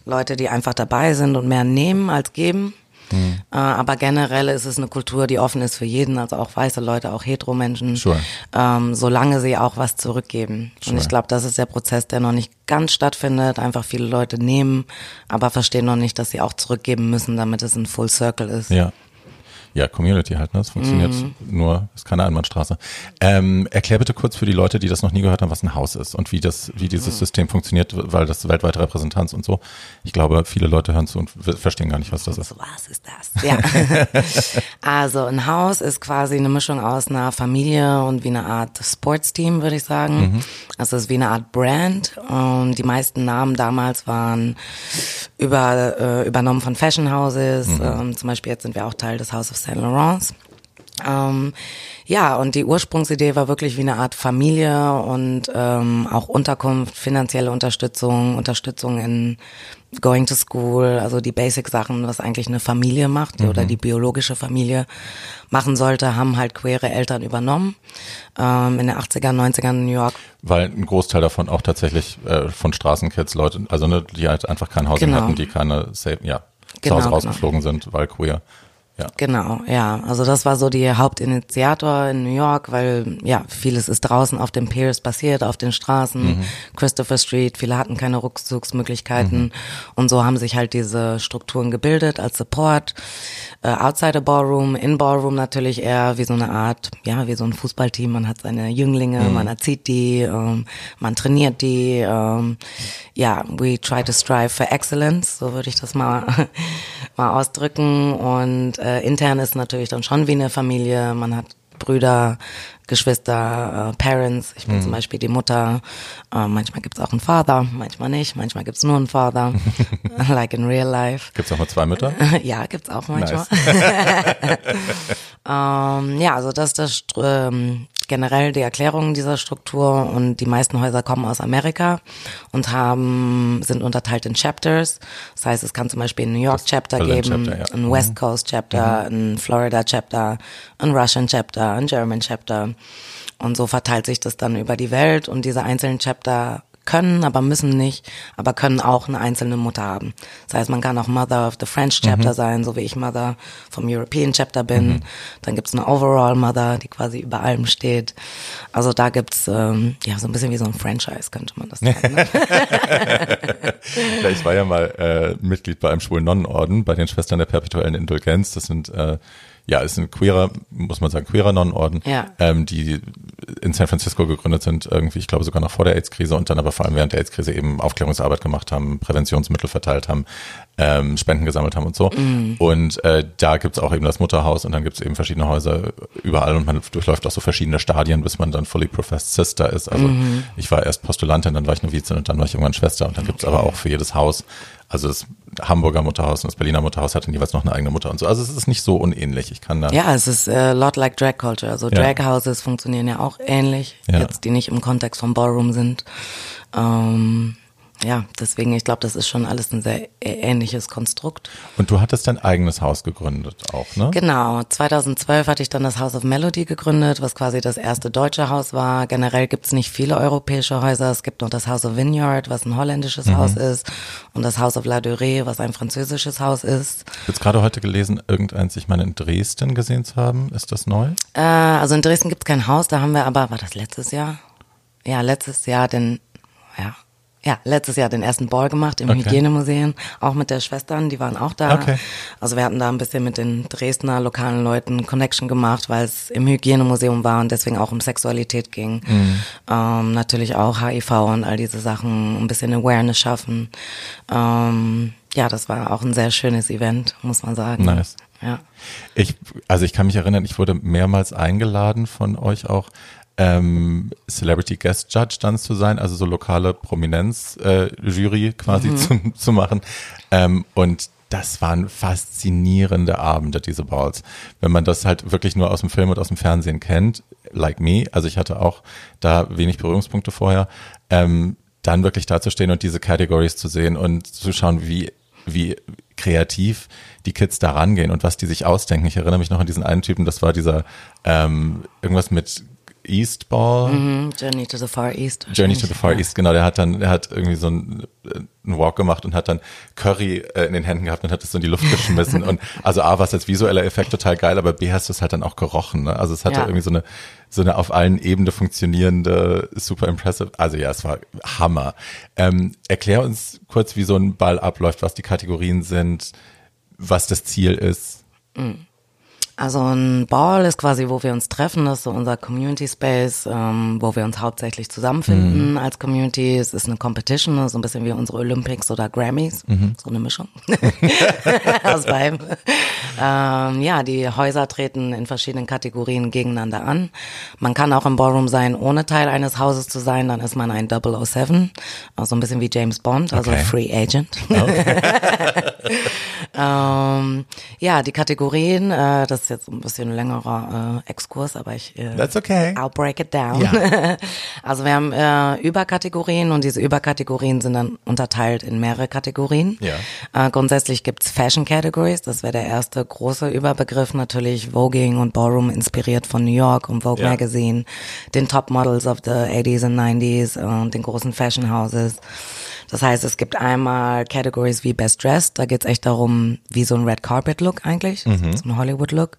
Leute, die einfach dabei sind und mehr nehmen als geben. Äh, aber generell ist es eine Kultur, die offen ist für jeden, also auch weiße Leute, auch Hetero-Menschen, Sure. ähm, solange sie auch was zurückgeben. Sure. Und ich glaube, das ist der Prozess, der noch nicht ganz stattfindet. Einfach viele Leute nehmen, aber verstehen noch nicht, dass sie auch zurückgeben müssen, damit es ein Full Circle ist. Ja. Ja, Community halt, ne? Das funktioniert nur, ist keine Einbahnstraße. Ähm, erklär bitte kurz für die Leute, die das noch nie gehört haben, was ein Haus ist und wie das, wie dieses System funktioniert, weil das weltweite Repräsentanz und so. Ich glaube, viele Leute hören zu und verstehen gar nicht, was das ist. Was ist das? Ja. also ein Haus ist quasi eine Mischung aus einer Familie und wie eine Art Sportsteam, würde ich sagen. Also es ist wie eine Art Brand. Und die meisten Namen damals waren über, äh, übernommen von Fashion Houses. Ähm, zum Beispiel jetzt sind wir auch Teil des House of Saint Laurent. Ähm, ja, und die Ursprungsidee war wirklich wie eine Art Familie und ähm, auch Unterkunft, finanzielle Unterstützung, Unterstützung in Going to School, also die Basic-Sachen, was eigentlich eine Familie macht oder die biologische Familie machen sollte, haben halt queere Eltern übernommen. Ähm, in den 80er, 90ern in New York Weil ein Großteil davon auch tatsächlich äh, von Straßenkids Leute, also ne, die halt einfach kein Haus Genau. hatten, die keine safe, ja, zu Genau, Hause genau. rausgeflogen sind, weil queer. Ja. Genau, ja. Also das war so die Hauptinitiator in New York, weil ja, vieles ist draußen auf den Piers passiert, auf den Straßen, Christopher Street, viele hatten keine Rückzugsmöglichkeiten und so haben sich halt diese Strukturen gebildet als Support. Äh, outside the Ballroom, in Ballroom natürlich eher wie so eine Art, ja, wie so ein Fußballteam. Man hat seine Jünglinge, man erzieht die, ähm, man trainiert die. Ähm, ja, we try to strive for excellence, so würde ich das mal, mal ausdrücken. Und äh, intern ist natürlich dann schon wie eine Familie. Man hat Brüder, Geschwister, äh, Parents. Ich bin Mhm. zum Beispiel die Mutter. Äh, manchmal gibt's auch einen Vater, manchmal nicht. Manchmal gibt's nur einen Vater, like in real life. Gibt's auch mal zwei Mütter? ja, gibt's auch manchmal. Nice. Ähm, ja, also das ist das ähm, generell die Erklärung dieser Struktur und die meisten Häuser kommen aus Amerika und haben sind unterteilt in Chapters. Das heißt, es kann zum Beispiel ein New York Chapter Berlin geben, Chapter, ja. ein West Coast Chapter, ein Florida Chapter, ein Russian Chapter, ein German Chapter und so verteilt sich das dann über die Welt und diese einzelnen Chapter können, aber müssen nicht, aber können auch eine einzelne Mutter haben. Das heißt, man kann auch Mother of the French Chapter sein, so wie ich Mother vom European Chapter bin. Dann gibt's eine Overall Mother, die quasi über allem steht. Also da gibt's ähm, ja so ein bisschen wie so ein Franchise, könnte man das sagen. Ne? Ja, ich war ja mal äh, Mitglied bei einem schwulen Nonnenorden, bei den Schwestern der perpetuellen Indulgenz. Das sind äh, ja, ist ein queerer, muss man sagen, queerer Nonnenorden, Ja. ähm, die in San Francisco gegründet sind, irgendwie, ich glaube sogar noch vor der AIDS-Krise und dann aber vor allem während der AIDS-Krise eben Aufklärungsarbeit gemacht haben, Präventionsmittel verteilt haben, ähm, Spenden gesammelt haben und so. Und äh, da gibt's auch eben das Mutterhaus und dann gibt's eben verschiedene Häuser überall und man durchläuft auch so verschiedene Stadien, bis man dann fully professed Sister ist. Also ich war erst Postulantin, dann war ich Novizin und dann war ich irgendwann Schwester und dann gibt's aber auch für jedes Haus also das Hamburger Mutterhaus und das Berliner Mutterhaus hatten jeweils noch eine eigene Mutter und so. Also es ist nicht so unähnlich. Ich kann da. Ja, es ist äh, lot like Drag Culture. Also Ja. Drag Houses funktionieren ja auch ähnlich, Ja. jetzt die nicht im Kontext von Ballroom sind. Ähm, ja, deswegen, ich glaube, das ist schon alles ein sehr ähnliches Konstrukt. Und du hattest dein eigenes Haus gegründet auch, ne? Genau, 2012 hatte ich dann das House of Melody gegründet, was quasi das erste deutsche Haus war. Generell gibt's nicht viele europäische Häuser. Es gibt noch das House of Vineyard, was ein holländisches Mhm. Haus ist, und das House of La Durée, was ein französisches Haus ist. Ich habe jetzt gerade heute gelesen, irgendeins, ich meine, in Dresden gesehen zu haben. Ist das neu? Äh, also in Dresden gibt's kein Haus, da haben wir aber, war das letztes Jahr? Ja, letztes Jahr den, ja, ja, letztes Jahr den ersten Ball gemacht im Okay. Hygienemuseum, auch mit der Schwestern, die waren auch da. Okay. Also wir hatten da ein bisschen mit den Dresdner lokalen Leuten Connection gemacht, weil es im Hygienemuseum war und deswegen auch um Sexualität ging. Mhm. Ähm, natürlich auch HIV und all diese Sachen, ein bisschen Awareness schaffen. Ähm, ja, das war auch ein sehr schönes Event, muss man sagen. Nice. Ja. Ich, also ich kann mich erinnern, ich wurde mehrmals eingeladen von euch auch, ähm, Celebrity Guest Judge dann zu sein, also so lokale Prominenz äh, quasi zu, zu machen. Ähm, und das waren faszinierende Abende, diese Balls. Wenn man das halt wirklich nur aus dem Film und aus dem Fernsehen kennt, like me, also ich hatte auch da wenig Berührungspunkte vorher, ähm, dann wirklich dazustehen und diese Categories zu sehen und zu schauen, wie, wie kreativ die Kids da rangehen und was die sich ausdenken. Ich erinnere mich noch an diesen einen Typen, das war dieser ähm, irgendwas mit Eastball. Mhm, Journey to the Far East. Journey to the Far. East, genau, der hat dann, der hat irgendwie so einen, einen Walk gemacht und hat dann Curry äh, in den Händen gehabt und hat es so in die Luft geschmissen. und also A war es als visueller Effekt total geil, aber B hast du es halt dann auch gerochen. Ne? Also es hatte Ja. irgendwie so eine, so eine auf allen Ebenen funktionierende, super impressive, also ja, es war Hammer. Ähm, erklär uns kurz, wie so ein Ball abläuft, was die Kategorien sind, was das Ziel ist. Also ein Ball ist quasi, wo wir uns treffen, das ist so unser Community Space, ähm, wo wir uns hauptsächlich zusammenfinden als Community. Es ist eine Competition, so ein bisschen wie unsere Olympics oder Grammys, so eine Mischung aus beidem. Ähm, ja, die Häuser treten in verschiedenen Kategorien gegeneinander an. Man kann auch im Ballroom sein, ohne Teil eines Hauses zu sein, dann ist man ein 007, also ein bisschen wie James Bond, also Okay. Free Agent. Ähm, ja, die Kategorien, äh, das ist jetzt ein bisschen längerer äh, Exkurs, aber ich äh, That's okay. I'll break it down. Ja. Also wir haben äh, Überkategorien und diese Überkategorien sind dann unterteilt in mehrere Kategorien. Ja. Äh, grundsätzlich gibt's Fashion Categories, das wäre der erste große Überbegriff, natürlich Voging und Ballroom inspiriert von New York und Vogue Ja. Magazine, den Top Models of the 80s und 90s und den großen Fashion Houses. Das heißt, es gibt einmal Categories wie Best Dressed, da geht's echt darum, wie so ein Red Carpet Look eigentlich, so ein Hollywood Look.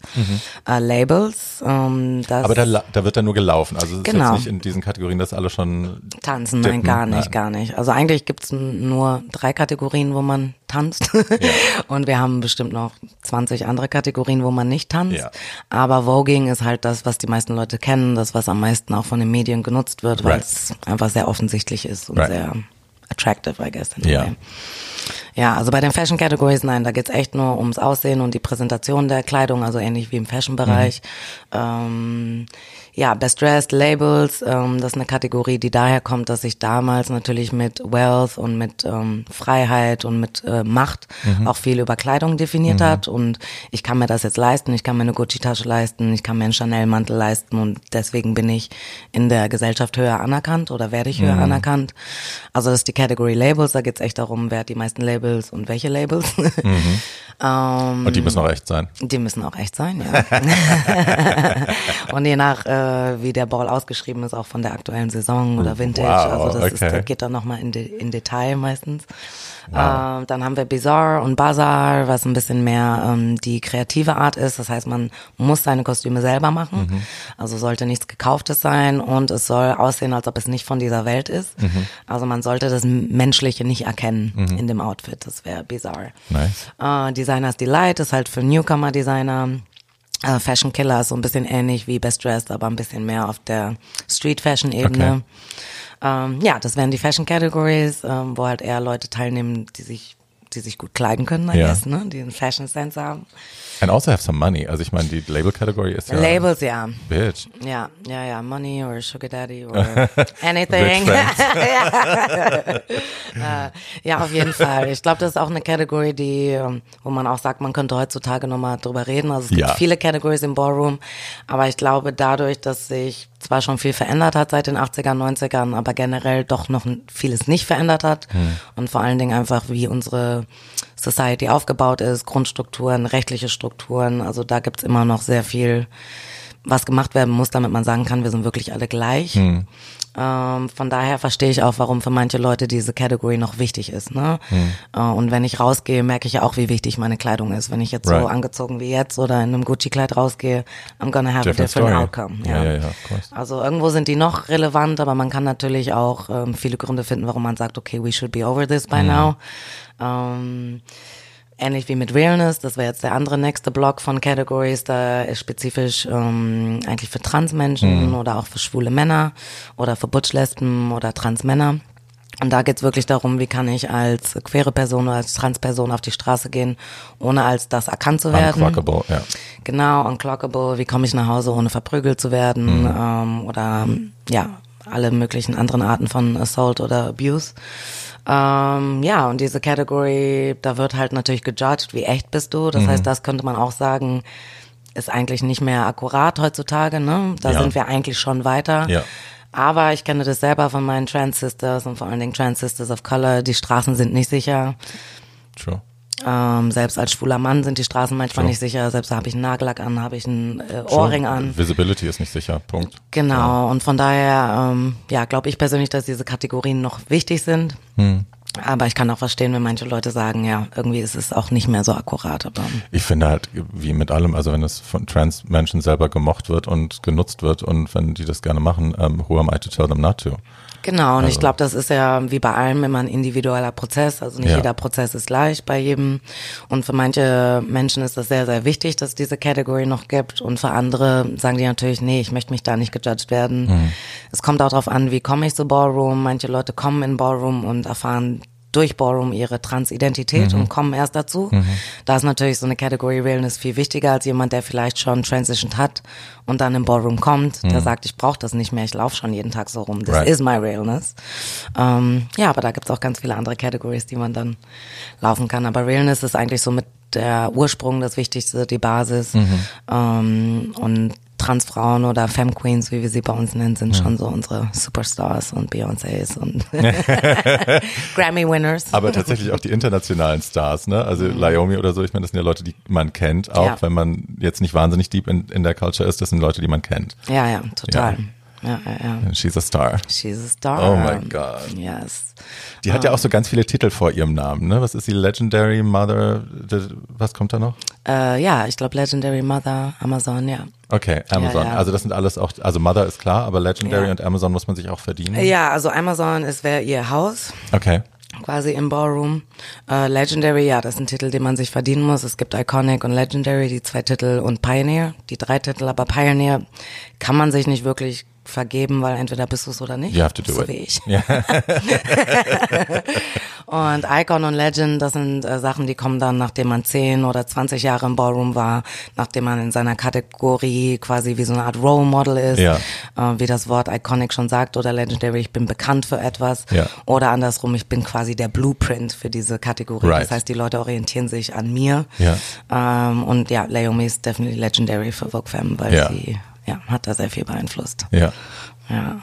Äh, Labels, ähm, Mhm. Aber da, da wird dann nur gelaufen. Also es ist Genau. jetzt nicht in diesen Kategorien, dass alle schon Tanzen, nein, Dippen, gar nicht, nein. gar nicht. Also eigentlich gibt's nur drei Kategorien, wo man tanzt. Und wir haben bestimmt noch 20 andere Kategorien, wo man nicht tanzt. Ja. Aber Voging ist halt das, was die meisten Leute kennen, das, was am meisten auch von den Medien genutzt wird, weil Right. es einfach sehr offensichtlich ist und Right. sehr attractive, I guess. Ja. way. Ja, also bei den Fashion Categories, nein, da geht's echt nur ums Aussehen und die Präsentation der Kleidung, also ähnlich wie im Fashion-Bereich. Ähm, ja, Best Dressed Labels, ähm, das ist eine Kategorie, die daher kommt, dass sich damals natürlich mit Wealth und mit ähm, Freiheit und mit äh, Macht Mhm. auch viel über Kleidung definiert hat. Und ich kann mir das jetzt leisten, ich kann mir eine Gucci-Tasche leisten, ich kann mir einen Chanel-Mantel leisten und deswegen bin ich in der Gesellschaft höher anerkannt oder werde ich höher Mhm. anerkannt. Also das ist die Kategorie Labels, da geht's echt darum, wer hat die meisten Labels und welche Labels. ähm, Und die müssen auch echt sein. die müssen auch echt sein, ja. und je nach, äh, wie der Ball ausgeschrieben ist, auch von der aktuellen Saison oder Vintage. Wow, also das, ist, okay. das geht dann nochmal in, de, in Detail meistens. Äh, dann haben wir Bizarre und Bazaar, was ein bisschen mehr ähm, die kreative Art ist. Das heißt, man muss seine Kostüme selber machen. Mhm. Also sollte nichts Gekauftes sein und es soll aussehen, als ob es nicht von dieser Welt ist. Mhm. Also man sollte das Menschliche nicht erkennen in dem Outfit. Das wäre Bizarre. Nice. Äh, Designers Delight ist halt für Newcomer-Designer. Äh, Fashion Killer ist so ein bisschen ähnlich wie Best Dressed, aber ein bisschen mehr auf der Street Fashion Ebene. Okay. Ähm, ja, das wären die Fashion Categories, ähm, wo halt eher Leute teilnehmen, die sich, die sich gut kleiden können, I Ja. guess, ne? die einen Fashion Sense haben. And also have some money. Also ich meine, die Label-Category ist ja... Labels, ja. Bitch. Ja, ja, ja, Money or Sugar Daddy or anything. Friends. äh, ja, auf jeden Fall. Ich glaube, das ist auch eine Category, die, ähm, wo man auch sagt, man könnte heutzutage nochmal drüber reden. Also es gibt Ja. viele Categories im Ballroom, aber ich glaube, dadurch, dass sich zwar schon viel verändert hat seit den 80ern, 90ern, aber generell doch noch vieles nicht verändert hat und vor allen Dingen einfach, wie unsere Society aufgebaut ist, Grundstrukturen, rechtliche Strukturen, also da gibt's immer noch sehr viel, was gemacht werden muss, damit man sagen kann, wir sind wirklich alle gleich. Ähm, von daher verstehe ich auch, warum für manche Leute diese Category noch wichtig ist. Ne? Äh, und wenn ich rausgehe, merke ich ja auch, wie wichtig meine Kleidung ist. Wenn ich jetzt so Right. angezogen wie jetzt oder in einem Gucci-Kleid rausgehe, I'm gonna have Different a different story. outcome. Ja, ja, ja. Also irgendwo sind die noch relevant, aber man kann natürlich auch ähm, viele Gründe finden, warum man sagt, okay, we should be over this by now. Ähm, Ähnlich wie mit Realness, das wäre jetzt der andere nächste Block von Categories, da ist spezifisch ähm, eigentlich für Transmenschen oder auch für schwule Männer oder für Butch-Lesben oder Transmänner. Und da geht's wirklich darum, wie kann ich als queere Person oder als Transperson auf die Straße gehen, ohne als das erkannt zu werden. Unclockable, ja. Genau, unclockable, wie komme ich nach Hause, ohne verprügelt zu werden ähm, oder ja, alle möglichen anderen Arten von Assault oder Abuse. Ähm, ja, und diese Category, da wird halt natürlich gejudged, wie echt bist du. Das heißt, das könnte man auch sagen, ist eigentlich nicht mehr akkurat heutzutage, ne? Da Ja. sind wir eigentlich schon weiter. Ja. Aber ich kenne das selber von meinen Trans Sisters und vor allen Dingen Trans Sisters of Color. Die Straßen sind nicht sicher. True. Ähm, selbst als schwuler Mann sind die Straßen manchmal True. nicht sicher. Selbst habe ich einen Nagellack an, habe ich einen äh. Ohrring an. Visibility ist nicht sicher, Punkt. Genau. Und von daher, ähm, ja, glaube ich persönlich, dass diese Kategorien noch wichtig sind. Hm. Aber ich kann auch verstehen, wenn manche Leute sagen, ja, irgendwie ist es auch nicht mehr so akkurat. Aber Ich finde halt, wie mit allem, also wenn es von Trans-Menschen selber gemocht wird und genutzt wird und wenn die das gerne machen, ähm, who am I to tell them not to? Genau, und Also- ich glaube, das ist ja wie bei allem immer ein individueller Prozess. Also nicht Ja. jeder Prozess ist gleich bei jedem. Und für manche Menschen ist das sehr, sehr wichtig, dass es diese Category noch gibt. Und für andere sagen die natürlich, nee, ich möchte mich da nicht gejudged werden. Mhm. Es kommt auch darauf an, wie komme ich zu Ballroom. Manche Leute kommen in Ballroom und erfahren durch Ballroom ihre Transidentität Mhm. und kommen erst dazu. Da ist natürlich so eine Category Realness viel wichtiger als jemand, der vielleicht schon transitioned hat und dann im Ballroom kommt, der sagt, ich brauche das nicht mehr, ich laufe schon jeden Tag so rum. Das Mhm. Right. is my realness. Ähm, ja, aber da gibt's auch ganz viele andere Categories, die man dann laufen kann. Aber Realness ist eigentlich so mit der Ursprung das Wichtigste, die Basis. Mhm. Ähm, und Transfrauen oder Femme Queens, wie wir sie bei uns nennen, sind schon so unsere Superstars und Beyoncés und Grammy Winners. Aber tatsächlich auch die internationalen Stars, ne? Also Naomi oder so, ich meine, das sind ja Leute, die man kennt, auch Mhm. Ja. wenn man jetzt nicht wahnsinnig deep in, in der Culture ist, das sind Leute, die man kennt. Ja, ja, total. Ja, ja, ja. She's a star. She's a star. Oh my God. Yes. Die hat ja auch so ganz viele Titel vor ihrem Namen, ne? Was ist die Legendary Mother? the- Was kommt da noch? Äh, ja, ich glaube Legendary Mother, Amazon, ja. Okay, Amazon. ja. Also das sind alles auch, also Mother ist klar, aber Legendary Ja. und Amazon muss man sich auch verdienen. Ja, also Amazon ist wäre ihr Haus. Okay. quasi im Ballroom. Äh, Legendary, ja, das ist ein Titel, den man sich verdienen muss. Es gibt Iconic und Legendary, die zwei Titel und Pioneer, die drei Titel, aber Pioneer kann man sich nicht wirklich vergeben, weil entweder bist du es oder nicht. You have to do so it. wie ich. Ja. Und Icon und Legend, das sind äh, Sachen, die kommen dann, nachdem man 10 oder 20 Jahre im Ballroom war, nachdem man in seiner Kategorie quasi wie so eine Art Role Model ist, Ja. äh, wie das Wort Iconic schon sagt, oder Legendary, ich bin bekannt für etwas. Ja. Oder andersrum, ich bin quasi der Blueprint für diese Kategorie. Right. Das heißt, die Leute orientieren sich an mir. Ähm, und ja, Leomi ist definitely legendary für Vogue Femme, weil sie ja, hat da sehr viel beeinflusst. Ja, Ja.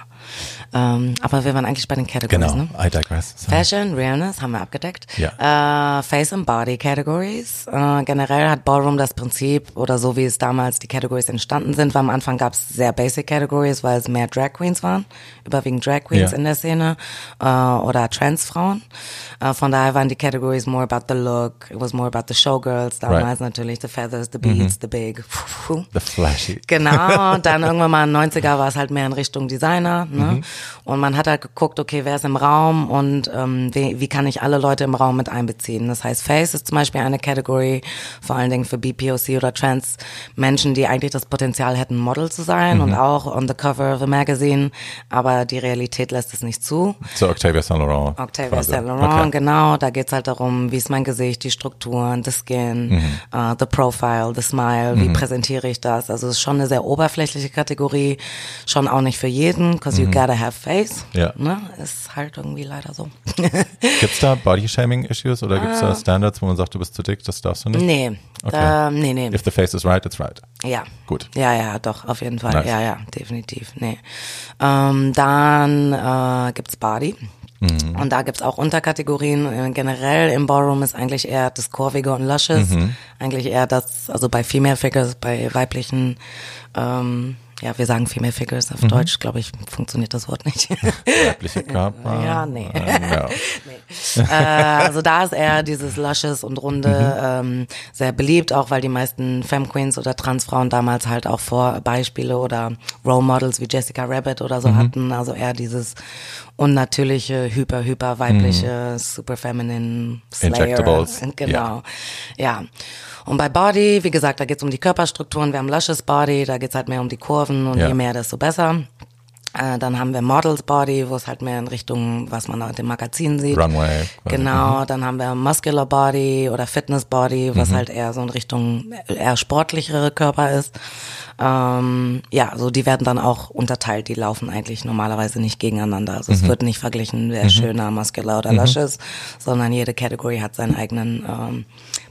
Ähm, aber wir waren eigentlich bei den Categories, genau. ne? I digress. Sorry. Fashion, Realness haben wir abgedeckt. Ja. Äh, Face and Body Categories. Äh, generell hat Ballroom das Prinzip, oder so wie es damals die Categories entstanden sind, weil am Anfang gab es sehr basic Categories, weil es mehr Drag Queens waren, überwiegend Drag Queens Ja. in der Szene äh, oder Transfrauen. Äh, von daher waren die Categories more about the look, it was more about the Showgirls, damals Right. Mhm. natürlich the feathers, the beads, the big. The flashy. Genau, dann irgendwann mal in den 90er war es halt mehr in Richtung Designer. Ne? Mhm. Und man hat halt geguckt, okay, wer ist im Raum und ähm, wie, wie kann ich alle Leute im Raum mit einbeziehen. Das heißt, Face ist zum Beispiel eine Category, vor allen Dingen für BPOC oder Trans Menschen, die eigentlich das Potenzial hätten, Model zu sein Mhm. und auch on the cover of a magazine, aber die Realität lässt es nicht zu. So Octavia Saint Laurent. Octavia quasi. Saint Laurent, Okay. genau. Da geht's halt darum, wie ist mein Gesicht, die Strukturen, the skin, Mhm. uh, the profile, the smile, wie präsentiere ich das? Also es ist schon eine sehr oberflächliche Kategorie, schon auch nicht für jeden, because you gotta have face. Ja. Ne? Ist halt irgendwie leider so. Gibt's da Body-Shaming-Issues oder gibt's da Standards, wo man sagt, du bist zu dick, das darfst du nicht? Ah. nee, Okay. da, nee, nee. If the face is right, it's right. Ja. Gut. Ja, ja, doch, auf jeden Fall. Nice. Ja, ja, definitiv. Nee. Ähm, dann äh, gibt's Body. Mhm. Und da gibt's auch Unterkategorien. Äh, Generell im Ballroom ist eigentlich eher das Kurvige und Lushes. Mhm. Eigentlich eher das, also bei Female Figures, bei weiblichen, ähm, ja, wir sagen Female Figures Mhm. auf Deutsch, glaube ich, funktioniert das Wort nicht. Weibliche Körper. Ja, nee. Ähm, ja. äh, also da ist eher dieses Lushes und Runde ähm, sehr beliebt, auch weil die meisten Femme Queens oder Transfrauen damals halt auch Vorbeispiele oder Role Models wie Jessica Rabbit oder so hatten. Also eher dieses unnatürliche, hyper, hyper weibliche, super feminine Slayer. Injectables. Genau. Ja. Und bei Body, wie gesagt, da geht's um die Körperstrukturen. Wir haben Luscious Body, da geht's halt mehr um die Kurven und Ja. je mehr, desto besser. Äh, dann haben wir Models Body, wo es halt mehr in Richtung, was man in dem Magazin sieht. Runway. Genau, dann haben wir Muscular Body oder Fitness Body, was halt eher so in Richtung eher sportlichere Körper ist. Ähm, ja, so die werden dann auch unterteilt. Die laufen eigentlich normalerweise nicht gegeneinander. Also es wird nicht verglichen, wer ist schöner, muscular oder luscious, sondern jede Category hat seinen eigenen ähm,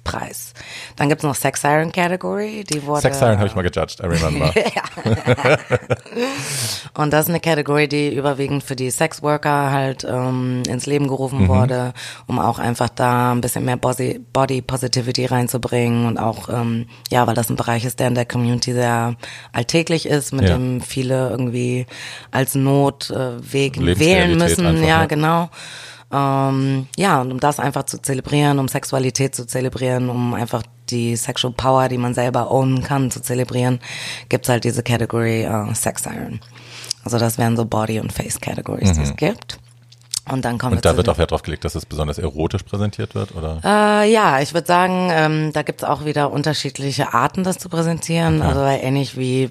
Preis. Dann gibt's noch Sex Siren Category, die wurde Sex Siren habe ich mal gejudged, I remember. Und das ist eine Category, die überwiegend für die Sexworker halt ähm, ins Leben gerufen Mhm. wurde, um auch einfach da ein bisschen mehr Body, Body Positivity reinzubringen und auch, ähm, ja, weil das ein Bereich ist, der in der Community sehr alltäglich ist, mit Ja. dem viele irgendwie als Notweg äh, wählen müssen. einfach, ja, ja. genau. Ähm, ja, und um das einfach zu zelebrieren, um Sexualität zu zelebrieren, um einfach die Sexual Power, die man selber ownen kann, zu zelebrieren, gibt's halt diese Category äh, Sex Siren. Also das wären so Body- und Face-Categories, die es gibt. Und dann kommen Mhm. Und wir da wird auch Wert drauf gelegt, dass es besonders erotisch präsentiert wird, oder? äh, ja, ich würde sagen, ähm, da gibt's auch wieder unterschiedliche Arten, das zu präsentieren. Also ähnlich wie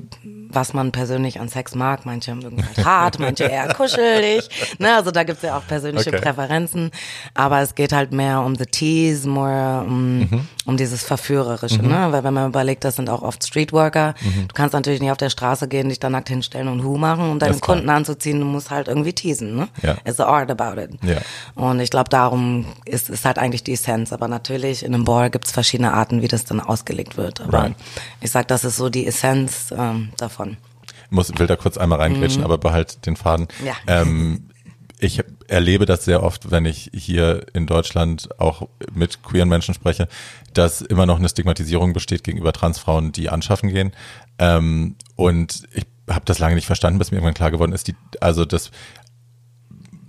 was man persönlich an Sex mag. Manche mögen halt hart, manche eher kuschelig. Ne? Also da gibt's ja auch persönliche Okay. Präferenzen. Aber es geht halt mehr um the tease, more um, Mhm. um dieses Verführerische. Ne? Weil wenn man überlegt, das sind auch oft Streetworker. Mhm. Du kannst natürlich nicht auf der Straße gehen, dich da nackt hinstellen und Hu machen, um deine ist klar. Kunden anzuziehen. Du musst halt irgendwie teasen. Ne? Ja. It's the art about it. Ja. Und ich glaube, darum ist, ist halt eigentlich die Essenz. Aber natürlich, in einem Ball gibt's verschiedene Arten, wie das dann ausgelegt wird. Aber Right. ich sag, das ist so die Essenz ähm, davon. Muss, will da kurz einmal reingrätschen, aber behalt den Faden. Mhm. Ja. Ähm, ich erlebe das sehr oft, wenn ich hier in Deutschland auch mit queeren Menschen spreche, dass immer noch eine Stigmatisierung besteht gegenüber Transfrauen, die anschaffen gehen. Ähm, und ich habe das lange nicht verstanden, bis mir irgendwann klar geworden ist, die, also das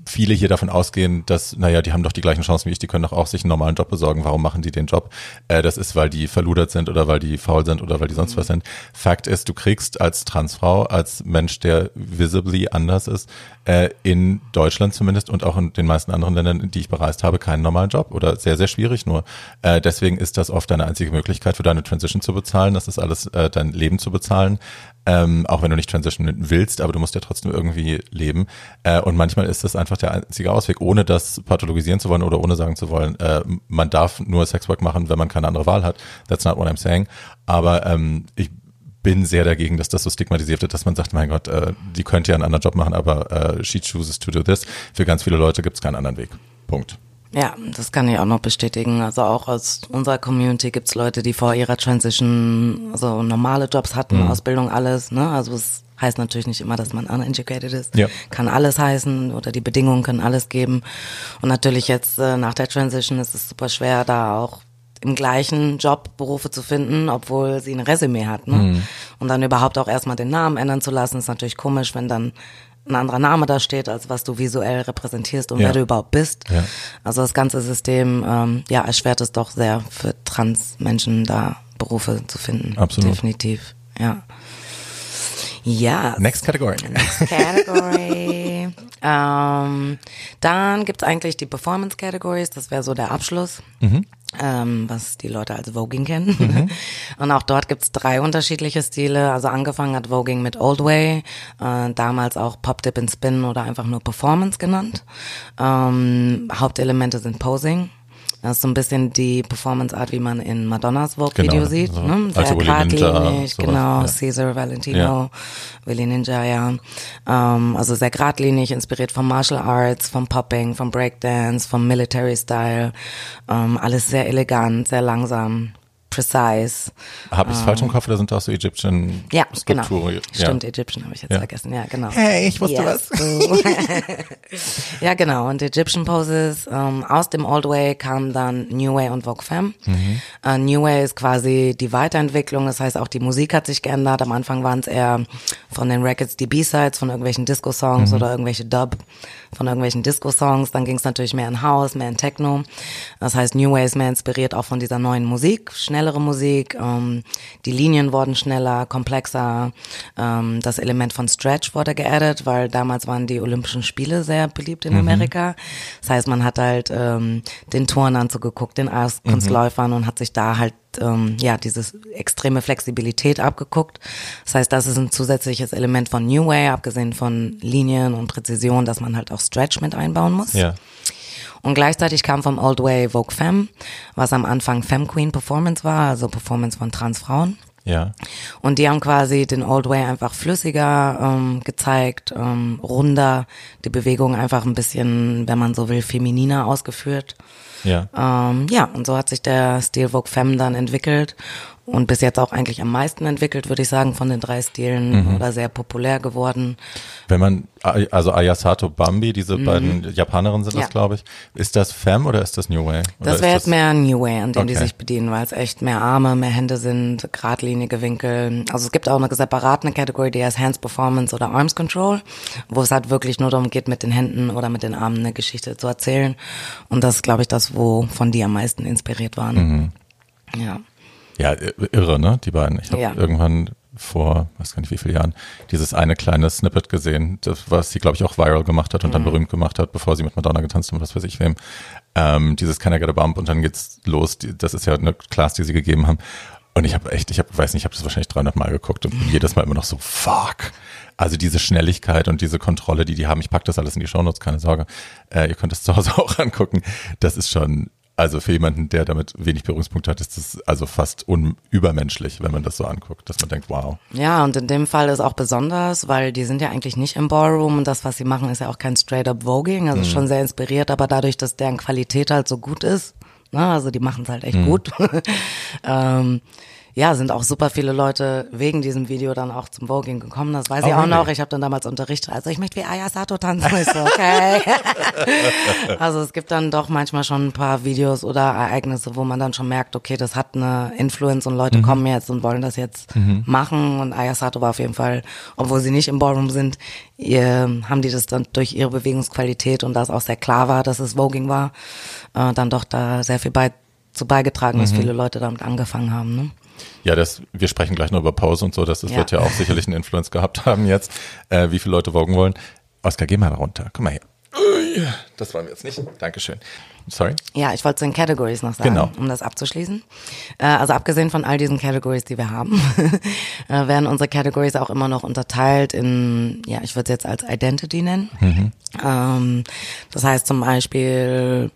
viele hier davon ausgehen, dass, naja, die haben doch die gleichen Chancen wie ich, die können doch auch sich einen normalen Job besorgen. Warum machen die den Job? Äh, das ist, weil die verludert sind oder weil die faul sind oder weil die sonst was sind. Fakt ist, du kriegst als Transfrau, als Mensch, der visibly anders ist, äh, in Deutschland zumindest und auch in den meisten anderen Ländern, die ich bereist habe, keinen normalen Job oder sehr, sehr schwierig nur. Äh, deswegen ist das oft deine einzige Möglichkeit für deine Transition zu bezahlen. Das ist alles äh, dein Leben zu bezahlen. Ähm, auch wenn du nicht transitionen willst, aber du musst ja trotzdem irgendwie leben. Äh, und manchmal ist das einfach der einzige Ausweg, ohne das pathologisieren zu wollen oder ohne sagen zu wollen, äh, man darf nur Sexwork machen, wenn man keine andere Wahl hat. That's not what I'm saying. Aber ähm, ich bin sehr dagegen, dass das so stigmatisiert wird, dass man sagt, mein Gott, äh, die könnte ja einen anderen Job machen, aber äh, she chooses to do this. Für ganz viele Leute gibt es keinen anderen Weg. Punkt. Ja, das kann ich auch noch bestätigen. Also auch aus unserer Community gibt's Leute, die vor ihrer Transition so normale Jobs hatten, mhm. Ausbildung, alles. Ne? Also es heißt natürlich nicht immer, dass man uneducated ist. Ja. Kann alles heißen oder die Bedingungen können alles geben. Und natürlich jetzt äh, nach der Transition ist es super schwer, da auch im gleichen Job Berufe zu finden, obwohl sie ein Resümee hat. Ne? Mhm. Und dann überhaupt auch erstmal den Namen ändern zu lassen, ist natürlich komisch, wenn dann ein anderer Name da steht, als was du visuell repräsentierst und ja. wer du überhaupt bist. Ja. Also das ganze System, ähm, ja, erschwert es doch sehr für Trans-Menschen da Berufe zu finden. Absolut. Definitiv, ja. Ja. Next category. Next category. ähm, dann gibt's eigentlich die Performance Categories, das wäre so der Abschluss. Mhm ähm, was die Leute als Voging kennen. Mhm. Und auch dort gibt's drei unterschiedliche Stile. Also angefangen hat Voging mit Old Way, äh, damals auch Pop Dip and Spin oder einfach nur Performance genannt. Ähm, Hauptelemente sind Posing, das ist so ein bisschen die Performance-Art, wie man in Madonnas Vogue-Video genau, sieht. So. Ne? Sehr also geradlinig, genau. Ja. Caesar, Valentino, ja. Willy Ninja, ja. Ähm, also sehr geradlinig, inspiriert vom Martial Arts, vom Popping, vom Breakdance, vom Military Style. Ähm, alles sehr elegant, sehr langsam precise. Habe ich es ähm, falsch im Kopf oder sind das so Egyptian ja, genau. Stimmt, Egyptian habe ich jetzt ja. vergessen. Ja, genau. Hey, ich wusste yes. was. ja, genau. Und Egyptian Poses ähm, aus dem Old Way kamen dann New Way und Vogue Femme. Mhm. Uh, New Way ist quasi die Weiterentwicklung. Das heißt, auch die Musik hat sich geändert. Am Anfang waren es eher von den Records die B-Sides von irgendwelchen Disco-Songs mhm. oder irgendwelche Dub von irgendwelchen Disco-Songs. Dann ging es natürlich mehr in House, mehr in Techno. Das heißt, New Way ist mehr inspiriert auch von dieser neuen Musik, schnellere Musik. Ähm, die Linien wurden schneller, komplexer. Ähm, das Element von Stretch wurde geaddet, weil damals waren die Olympischen Spiele sehr beliebt in mhm. Amerika. Das heißt, man hat halt ähm, den Turnern zugeguckt, den Eiskunstläufern mhm. und hat sich da halt ähm, ja dieses extreme Flexibilität abgeguckt. Das heißt, das ist ein zusätzliches Element von New Way, abgesehen von Linien und Präzision, dass man halt auch Stretch mit einbauen muss. Ja. Und gleichzeitig kam vom Old Way Vogue Femme, was am Anfang Femme Queen Performance war, also Performance von Transfrauen. Ja. Und die haben quasi den Old Way einfach flüssiger ähm, gezeigt, ähm, runder, die Bewegung einfach ein bisschen, wenn man so will, femininer ausgeführt. Ja. Ähm, ja, und so hat sich der Stil Vogue Femme dann entwickelt und bis jetzt auch eigentlich am meisten entwickelt, würde ich sagen, von den drei Stilen mhm. oder sehr populär geworden. Wenn man, also Ayasato Bambi, diese mhm. beiden Japanerinnen sind ja. das, glaube ich. Ist das Femme oder ist das New Way? Oder das wäre jetzt mehr New Way, an dem okay. die sich bedienen, weil es echt mehr Arme, mehr Hände sind, geradlinige Winkel. Also es gibt auch eine separate Kategorie, die heißt Hands Performance oder Arms Control, wo es halt wirklich nur darum geht, mit den Händen oder mit den Armen eine Geschichte zu erzählen. Und das ist, glaube ich, das, wo von die am meisten inspiriert waren. Mhm. Ja. Ja, irre, ne? Die beiden. Ich habe ja. irgendwann vor, weiß gar nicht wie viele Jahren, dieses eine kleine Snippet gesehen, das, was sie, glaube ich, auch viral gemacht hat und mhm. dann berühmt gemacht hat, bevor sie mit Madonna getanzt hat und was weiß ich wem. Ähm, dieses Can I Get a Bump und dann geht's los. Das ist ja eine Class, die sie gegeben haben. Und ich habe echt, ich hab, weiß nicht, ich habe das wahrscheinlich 300 Mal geguckt und jedes Mal immer noch so, fuck. Also diese Schnelligkeit und diese Kontrolle, die die haben, ich pack das alles in die Shownotes, keine Sorge. Äh, ihr könnt es zu Hause auch angucken. Das ist schon also für jemanden, der damit wenig Berührungspunkte hat, ist das also fast unübermenschlich, wenn man das so anguckt, dass man denkt, wow. Ja, und in dem Fall ist auch besonders, weil die sind ja eigentlich nicht im Ballroom und das, was sie machen, ist ja auch kein straight-up Voging, also mhm. schon sehr inspiriert, aber dadurch, dass deren Qualität halt so gut ist, ne, also die machen es halt echt mhm. gut, ähm, ja, sind auch super viele Leute wegen diesem Video dann auch zum Voging gekommen. Das weiß oh, ich auch noch. Ich habe dann damals unterrichtet. Also ich möchte wie Ayasato tanzen. Ich so, okay. also es gibt dann doch manchmal schon ein paar Videos oder Ereignisse, wo man dann schon merkt, okay, das hat eine Influence und Leute mhm. kommen jetzt und wollen das jetzt mhm. machen. Und Ayasato war auf jeden Fall, obwohl sie nicht im Ballroom sind, ihr, haben die das dann durch ihre Bewegungsqualität und das auch sehr klar war, dass es Voging war, äh, dann doch da sehr viel bei, zu beigetragen, dass mhm. viele Leute damit angefangen haben. Ne? Ja, das, wir sprechen gleich noch über Pause und so, das, das ja. wird ja auch sicherlich einen Influence gehabt haben jetzt, äh, wie viele Leute wogen wollen. Oskar, geh mal runter. Komm mal her. Das wollen wir jetzt nicht. Dankeschön. Sorry. Ja, ich wollte zu den Categories noch sagen, Genau. um das abzuschließen. Äh, also abgesehen von all diesen Categories, die wir haben, äh, werden unsere Categories auch immer noch unterteilt in, ja, ich würde es jetzt als Identity nennen. Ähm, das heißt zum Beispiel,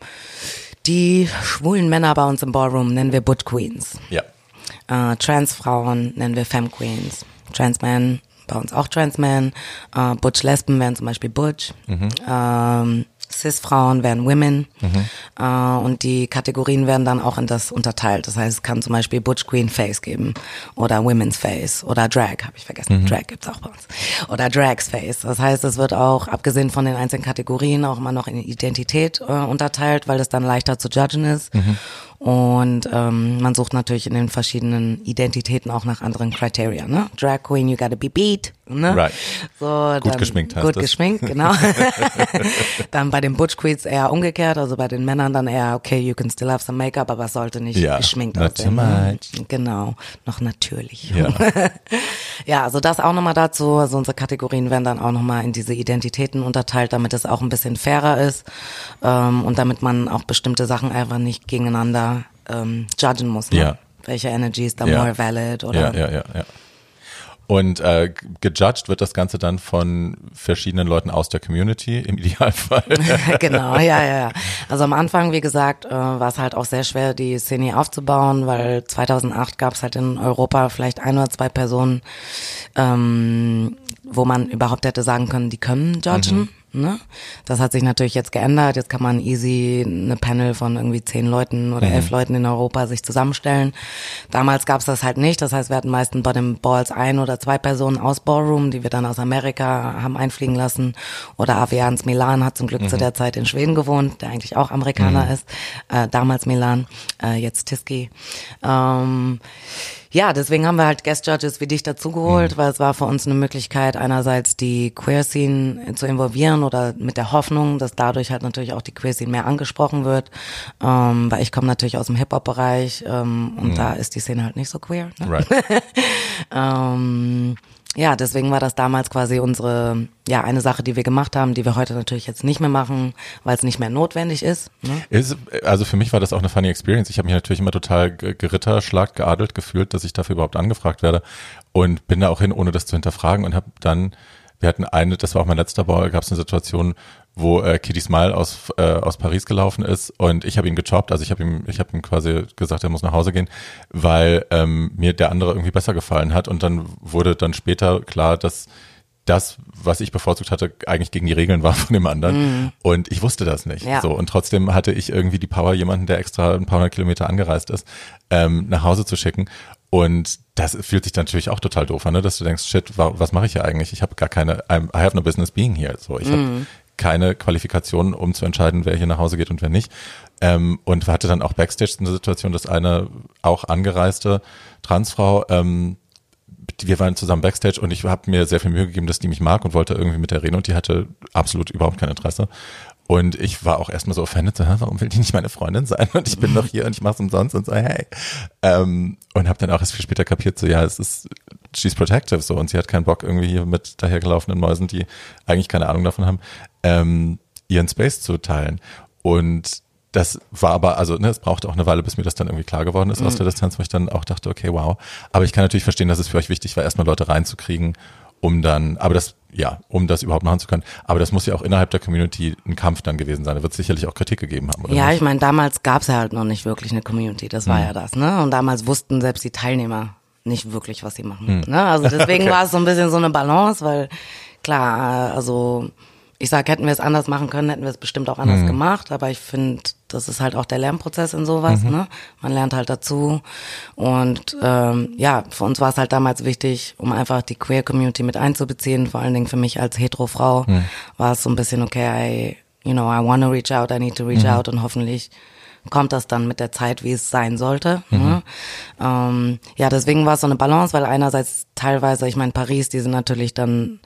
die schwulen Männer bei uns im Ballroom nennen wir Butch Queens. Ja. Äh, Transfrauen nennen wir Femme Queens. Transmen bei uns auch Transmen. Äh, Butch Lesben wären zum Beispiel Butch. Ähm, Cis-Frauen wären Women. Äh, und die Kategorien werden dann auch in das unterteilt. Das heißt, es kann zum Beispiel Butch Queen Face geben oder Women's Face oder Drag, habe ich vergessen. Drag gibt's auch bei uns. Oder Drags Face. Das heißt, es wird auch, abgesehen von den einzelnen Kategorien, auch immer noch in Identität äh, unterteilt, weil es dann leichter zu judgen ist. Und ähm, man sucht natürlich in den verschiedenen Identitäten auch nach anderen Kriterien. Ne? Drag Queen, you gotta be beat. Ne? Right. So, Gut geschminkt heißt Gut das. geschminkt, genau. dann bei den Butch Queens eher umgekehrt, also bei den Männern dann eher, okay, you can still have some Make-up, aber es sollte nicht Ja, geschminkt not aussehen. too much. Genau, noch natürlich. Ja. Ja, also das auch nochmal dazu. Also unsere Kategorien werden dann auch nochmal in diese Identitäten unterteilt, damit es auch ein bisschen fairer ist ähm, und damit man auch bestimmte Sachen einfach nicht gegeneinander ähm, judgen muss. Ne? Ja. Welche Energy ist da Ja. more valid oder Ja, ja, ja, ja. Und äh, gejudged wird das Ganze dann von verschiedenen Leuten aus der Community im Idealfall. genau, ja, ja, ja. Also am Anfang, wie gesagt, äh, war es halt auch sehr schwer, die Szene aufzubauen, weil 2008 gab es halt in Europa vielleicht ein oder zwei Personen, ähm, wo man überhaupt hätte sagen können, die können judgen. Ne? Das hat sich natürlich jetzt geändert. Jetzt kann man easy eine Panel von irgendwie zehn Leuten oder elf Leuten in Europa sich zusammenstellen. Damals gab es das halt nicht. Das heißt, wir hatten meistens bei den Balls ein oder zwei Personen aus Ballroom, die wir dann aus Amerika haben einfliegen lassen. Oder Avians Milan hat zum Glück zu der Zeit in Schweden gewohnt, der eigentlich auch Amerikaner ist. Äh, damals Milan, äh, jetzt Tiski. Ähm, ja, deswegen haben wir halt Guest Judges wie dich dazugeholt, weil es war für uns eine Möglichkeit, einerseits die Queer Scene zu involvieren oder mit der Hoffnung, dass dadurch halt natürlich auch die Queer Scene mehr angesprochen wird. Ähm, weil ich komme natürlich aus dem Hip-Hop-Bereich ähm, und da ist die Szene halt nicht so queer. Ne? right. Ähm, ja, deswegen war das damals quasi unsere, ja, eine Sache, die wir gemacht haben, die wir heute natürlich jetzt nicht mehr machen, weil es nicht mehr notwendig ist. Ne? Ist, also für mich war das auch eine funny Experience. Ich habe mich natürlich immer total ge- geritterschlagt, geadelt gefühlt, dass ich dafür überhaupt angefragt werde und bin da auch hin, ohne das zu hinterfragen und habe dann, wir hatten eine, das war auch mein letzter Ball, gab es eine Situation, wo äh, Kitty Smile aus äh, aus Paris gelaufen ist und ich habe ihn gechoppt, also ich habe ihm ich habe ihm quasi gesagt, er muss nach Hause gehen, weil ähm, mir der andere irgendwie besser gefallen hat und dann wurde dann später klar, dass das, was ich bevorzugt hatte, eigentlich gegen die Regeln war von dem anderen. Und ich wusste das nicht. Ja. So, und trotzdem hatte ich irgendwie die Power, jemanden, der extra ein paar hundert Kilometer angereist ist, ähm, nach Hause zu schicken. Und das fühlt sich dann natürlich auch total doof an, ne? dass du denkst, shit, wa was mache ich hier eigentlich? Ich habe gar keine, I'm, I have no business being here. So, ich habe keine Qualifikation, um zu entscheiden, wer hier nach Hause geht und wer nicht. Ähm, und hatte dann auch Backstage eine Situation, dass eine auch angereiste Transfrau ähm, wir waren zusammen Backstage und ich habe mir sehr viel Mühe gegeben, dass die mich mag und wollte irgendwie mit der reden und die hatte absolut überhaupt kein Interesse. Und ich war auch erstmal so offended, so, "Hä, warum will die nicht meine Freundin sein? Und ich bin doch hier und ich mache es umsonst und so, hey. Ähm, und habe dann auch erst viel später kapiert, so ja, es ist, she's protective so und sie hat keinen Bock irgendwie hier mit dahergelaufenen Mäusen, die eigentlich keine Ahnung davon haben, ähm, ihren Space zu teilen. Und das war aber, also ne, es brauchte auch eine Weile, bis mir das dann irgendwie klar geworden ist aus der Distanz, wo ich dann auch dachte, okay, wow. Aber ich kann natürlich verstehen, dass es für euch wichtig war, erstmal Leute reinzukriegen, um dann, aber das, ja, um das überhaupt machen zu können. Aber das muss ja auch innerhalb der Community ein Kampf dann gewesen sein. Da wird es sicherlich auch Kritik gegeben haben, oder? Ja, nicht? ich meine, damals gab's ja halt noch nicht wirklich eine Community, das war ja das, ne? Und damals wussten selbst die Teilnehmer nicht wirklich, was sie machen. Ne? Also deswegen war es so ein bisschen so eine Balance, weil klar, äh, also ich sag, hätten wir es anders machen können, hätten wir es bestimmt auch anders gemacht, aber ich finde, das ist halt auch der Lernprozess in sowas, ne? Man lernt halt dazu. Und ähm, ja, für uns war es halt damals wichtig, um einfach die Queer Community mit einzubeziehen, vor allen Dingen für mich als Hetero-Frau war es so ein bisschen, okay, I, you know, I want to reach out, I need to reach out und hoffentlich kommt das dann mit der Zeit, wie es sein sollte. Ne? Ähm, ja, deswegen war es so eine Balance, weil einerseits teilweise, ich meine, Paris, die sind natürlich dann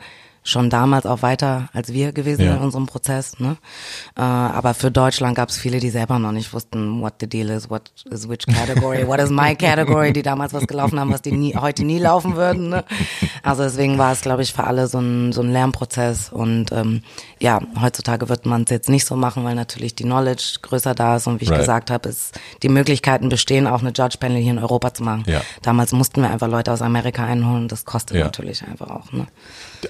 schon damals auch weiter als wir gewesen Ja. in unserem Prozess. Ne? Äh, aber für Deutschland gab es viele, die selber noch nicht wussten, what the deal is, what is which category, what is my category, die damals was gelaufen haben, was die nie, heute nie laufen würden. Ne? Also deswegen war es, glaube ich, für alle so ein, so ein Lernprozess. Und ähm, ja, heutzutage wird man es jetzt nicht so machen, weil natürlich die Knowledge größer da ist. Und wie ich Right. gesagt habe, ist die Möglichkeiten bestehen, auch eine Judge Panel hier in Europa zu machen. Ja. Damals mussten wir einfach Leute aus Amerika einholen. Das kostet Ja. natürlich einfach auch. Ne?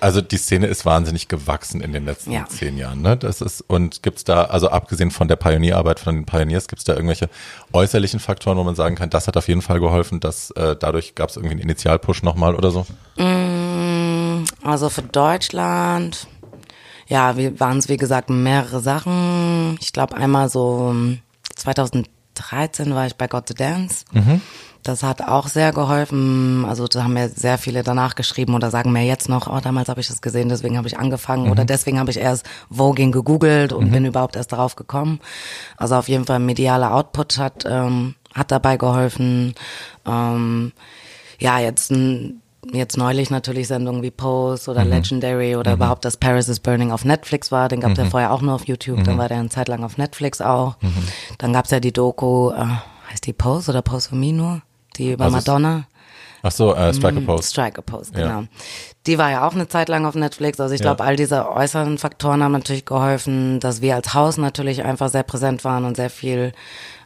Also die Szene ist wahnsinnig gewachsen in den letzten Ja. zehn Jahren. Ne? Das ist und gibt's da, also abgesehen von der Pionierarbeit von den Pioneers, gibt's da irgendwelche äußerlichen Faktoren, wo man sagen kann, das hat auf jeden Fall geholfen, dass äh, dadurch gab's irgendwie einen Initialpush nochmal oder so? Also für Deutschland, ja, waren es wie gesagt mehrere Sachen. Ich glaube einmal so ähm, 2013 war ich bei Got to Dance. Das hat auch sehr geholfen. Also da haben mir sehr viele danach geschrieben oder sagen mir jetzt noch, oh, damals habe ich das gesehen, deswegen habe ich angefangen oder deswegen habe ich erst Voging gegoogelt und bin überhaupt erst darauf gekommen. Also auf jeden Fall medialer Output hat ähm, hat dabei geholfen. Ähm, ja, jetzt ein jetzt neulich natürlich Sendungen wie Pose oder Legendary oder überhaupt, dass Paris is Burning auf Netflix war. Den gab es ja vorher auch nur auf YouTube. Dann war der eine Zeit lang auf Netflix auch. Dann gab's ja die Doku, äh, heißt die Pose oder Pose for Me nur? Die über Also Madonna. Ach so, äh, Strike a Post. Strike a Post, Ja. genau. Die war ja auch eine Zeit lang auf Netflix. Also ich Ja. glaube, all diese äußeren Faktoren haben natürlich geholfen, dass wir als Haus natürlich einfach sehr präsent waren und sehr viel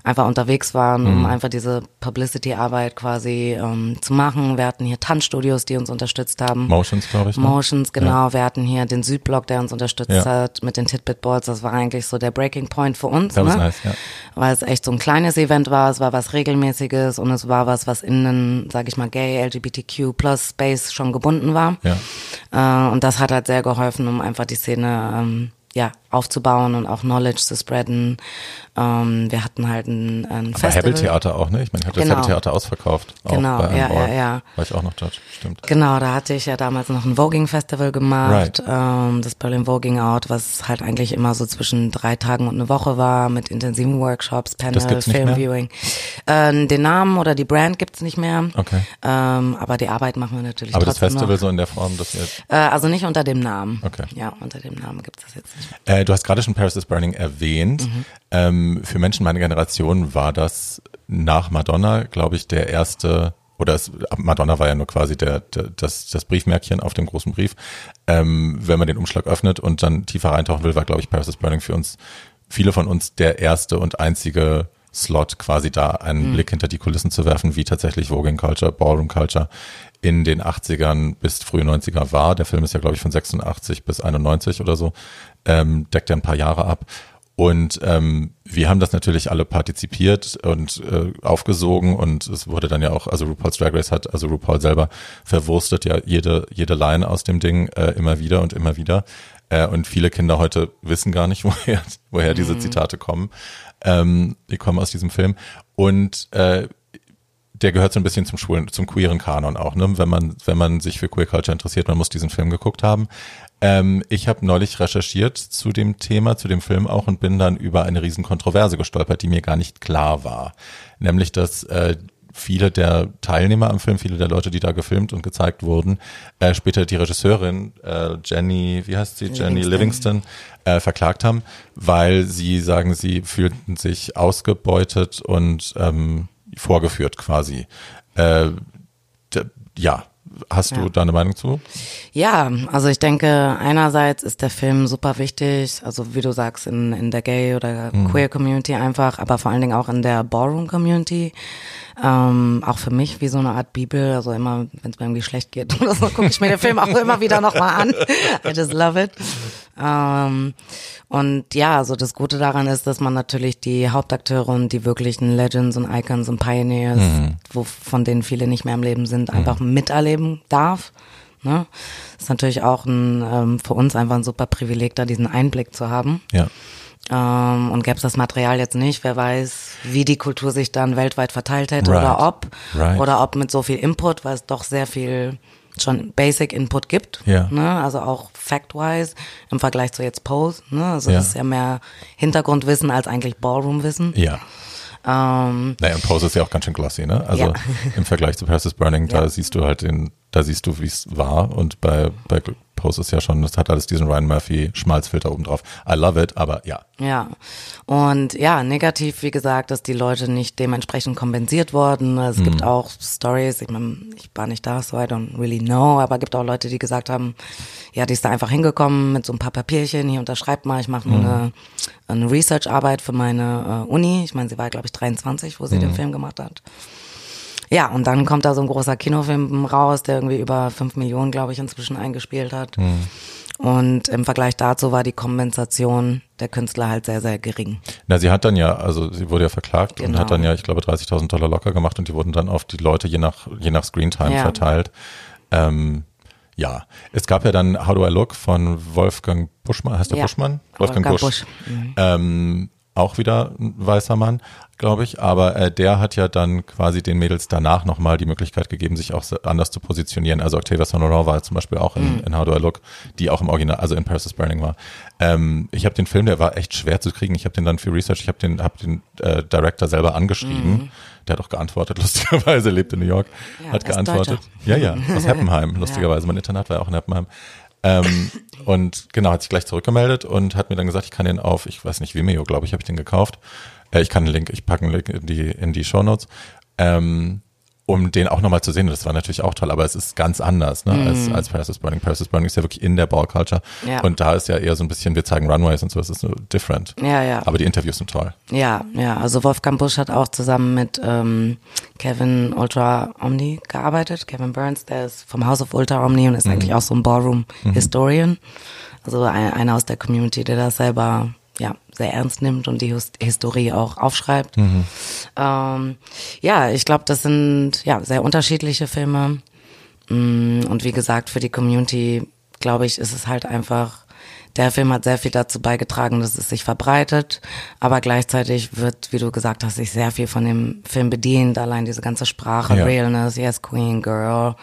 einfach unterwegs waren, Mhm. um einfach diese Publicity-Arbeit quasi ähm, zu machen. Wir hatten hier Tanzstudios, die uns unterstützt haben. Motions, glaube ich. Ne? Motions, genau. Wir hatten hier den Südblock, der uns unterstützt Ja. hat mit den Titbit Balls. Das war eigentlich so der Breaking Point für uns. Das ne? nice, ja. Weil es echt so ein kleines Event war, es war was regelmäßiges und es war was, was in einen, sag ich mal, gay, LGBTQ plus Space schon gebunden war. Ja. Äh, und das hat halt sehr geholfen, um einfach die Szene ähm, ja, aufzubauen und auch Knowledge zu spreaden. Ähm, wir hatten halt ein, ein Aber Festival. Hebbel Theater auch, ne? Ich meine, ich hatte Genau. das Hebbel Theater ausverkauft. Genau, ja, Ball. ja, ja. War ich auch noch dort, stimmt. Genau, da hatte ich ja damals noch ein Voging-Festival gemacht, Right. ähm, das Berlin Voging Out, was halt eigentlich immer so zwischen drei Tagen und eine Woche war, mit intensiven Workshops, Panel? Filmviewing. Äh, den Namen oder die Brand gibt's nicht mehr, Okay. ähm, aber die Arbeit machen wir natürlich Aber das Festival noch. so in der Form, dass wir Äh, also nicht unter dem Namen. Okay. Ja, unter dem Namen gibt's das jetzt nicht mehr. Äh, du hast gerade schon Paris is Burning erwähnt. Mhm. Ähm, für Menschen meiner Generation war das nach Madonna, glaube ich, der erste, oder es, Madonna war ja nur quasi der, der, das, das Briefmärkchen auf dem großen Brief. Ähm, wenn man den Umschlag öffnet und dann tiefer reintauchen will, war, glaube ich, Paris is Burning für uns, viele von uns der erste und einzige Slot, quasi da einen Blick hinter die Kulissen zu werfen, wie tatsächlich Voging Culture, Ballroom Culture in den 80ern bis frühe 90er war. Der Film ist ja, glaube ich, von 86 bis 91 oder so, ähm, deckt ja ein paar Jahre ab. Und ähm, wir haben das natürlich alle partizipiert und äh, aufgesogen und es wurde dann ja auch, also RuPaul's Drag Race hat, also RuPaul selber verwurstet ja jede, jede Line aus dem Ding äh, immer wieder und immer wieder. Äh, und viele Kinder heute wissen gar nicht, woher, woher diese Zitate kommen. Ähm, die kommen aus diesem Film. Und äh, der gehört so ein bisschen zum schwulen, zum queeren Kanon auch, ne? Wenn man, wenn man sich für Queer Culture interessiert, man muss diesen Film geguckt haben. Ähm, ich habe neulich recherchiert zu dem Thema, zu dem Film auch und bin dann über eine riesen Kontroverse gestolpert, die mir gar nicht klar war. Nämlich, dass äh, viele der Teilnehmer am Film, viele der Leute, die da gefilmt und gezeigt wurden, äh, später die Regisseurin äh, Jenny, wie heißt sie, Jenny Livingston, äh, verklagt haben, weil sie sagen, sie fühlten sich ausgebeutet und ähm, vorgeführt quasi. Äh, ja, hast du Ja. da eine Meinung zu? Ja, also ich denke, einerseits ist der Film super wichtig, also wie du sagst, in, in der Gay- oder Mhm. Queer-Community einfach, aber vor allen Dingen auch in der Ballroom-Community. Ähm, auch für mich wie so eine Art Bibel, also immer, wenn es mir irgendwie schlecht geht oder so, gucke ich mir den Film auch immer wieder nochmal an. I just love it. Ähm, und ja, also das Gute daran ist, dass man natürlich die Hauptakteure und die wirklichen Legends und Icons und Pioneers, wo, von denen viele nicht mehr im Leben sind, einfach miterleben darf. Ne? ist natürlich auch ein, ähm, für uns einfach ein super Privileg, da diesen Einblick zu haben. Ja. Ähm, und gäbe es das Material jetzt nicht, wer weiß, wie die Kultur sich dann weltweit verteilt hätte Right. oder ob. Right. Oder ob mit so viel Input, weil es doch sehr viel schon Basic Input gibt. Ja. Ne? Also auch fact-wise im Vergleich zu jetzt Pose. Ne? Also Ja. das ist ja mehr Hintergrundwissen als eigentlich Ballroom-Wissen. Ja. Ähm, Naja, und Pose ist ja auch ganz schön glossy, ne? Also Ja. im Vergleich zu Paris is Burning, da Ja. siehst du halt den, da siehst du, wie es war. Und bei, bei Pose ist ja schon, das hat alles diesen Ryan Murphy Schmalzfilter oben drauf. I love it, aber ja. Ja. Und ja, negativ, wie gesagt, dass die Leute nicht dementsprechend kompensiert wurden. Es Mhm. gibt auch Stories, ich meine, ich war nicht da, so I don't really know, aber es gibt auch Leute, die gesagt haben, ja, die ist da einfach hingekommen mit so ein paar Papierchen, hier unterschreibt mal, ich mache Mhm. eine, eine Research-Arbeit für meine äh, Uni. Ich meine, sie war, glaube ich, 23, wo sie Mhm. den Film gemacht hat. Ja, und dann kommt da so ein großer Kinofilm raus, der irgendwie über fünf Millionen, glaube ich, inzwischen eingespielt hat. Mhm. Und im Vergleich dazu war die Kompensation der Künstler halt sehr, sehr gering. Na, sie hat dann ja, also sie wurde ja verklagt und Genau. hat dann ja, ich glaube, 30.000 Dollar locker gemacht und die wurden dann auf die Leute je nach, je nach Screentime Ja. verteilt. Ähm, ja, es gab ja dann How Do I Look von Wolfgang Buschmann, heißt der Ja. Buschmann? Wolfgang, Wolfgang Busch. Busch. Mhm. Ähm, auch wieder ein weißer Mann, glaube ich, aber äh, der hat ja dann quasi den Mädels danach nochmal die Möglichkeit gegeben, sich auch anders zu positionieren. Also Octavia Sonoran war zum Beispiel auch in, in How Do I Look, die auch im Original, also in Paris is Burning war. Ähm, ich habe den Film, der war echt schwer zu kriegen. Ich habe den dann für Research, ich habe den, hab den äh, Director selber angeschrieben. Der hat auch geantwortet, lustigerweise, lebt in New York, Ja, hat geantwortet. Deutscher. Ja, ja, aus Heppenheim, lustigerweise. Mein Internat war ja auch in Heppenheim. Ähm, und genau, hat sich gleich zurückgemeldet und hat mir dann gesagt, ich kann den auf, ich weiß nicht, Vimeo, glaube ich, habe ich den gekauft. Äh, ich kann einen Link, ich packe einen Link in die, in die Shownotes. Ähm, um den auch nochmal zu sehen. Das war natürlich auch toll, aber es ist ganz anders ne, als, als Paris is Burning. Paris is Burning ist ja wirklich in der Ball Culture. Ja. Und da ist ja eher so ein bisschen, wir zeigen Runways und so, es ist so different. Ja, ja. Aber die Interviews sind toll. Ja, ja, also Wolfgang Busch hat auch zusammen mit ähm, Kevin Ultra Omni gearbeitet. Kevin Burns, der ist vom House of Ultra Omni und ist eigentlich auch so ein Ballroom-Historian. Also ein, einer aus der Community, der das selber ja, sehr ernst nimmt und die His Historie auch aufschreibt. Ähm, ja, ich glaube, das sind ja sehr unterschiedliche Filme. Mm, Und wie gesagt, für die Community, glaube ich, ist es halt einfach, der Film hat sehr viel dazu beigetragen, dass es sich verbreitet, aber gleichzeitig wird, wie du gesagt hast, sich sehr viel von dem Film bedient, allein diese ganze Sprache, Ja. Realness, Yes Queen, Girl,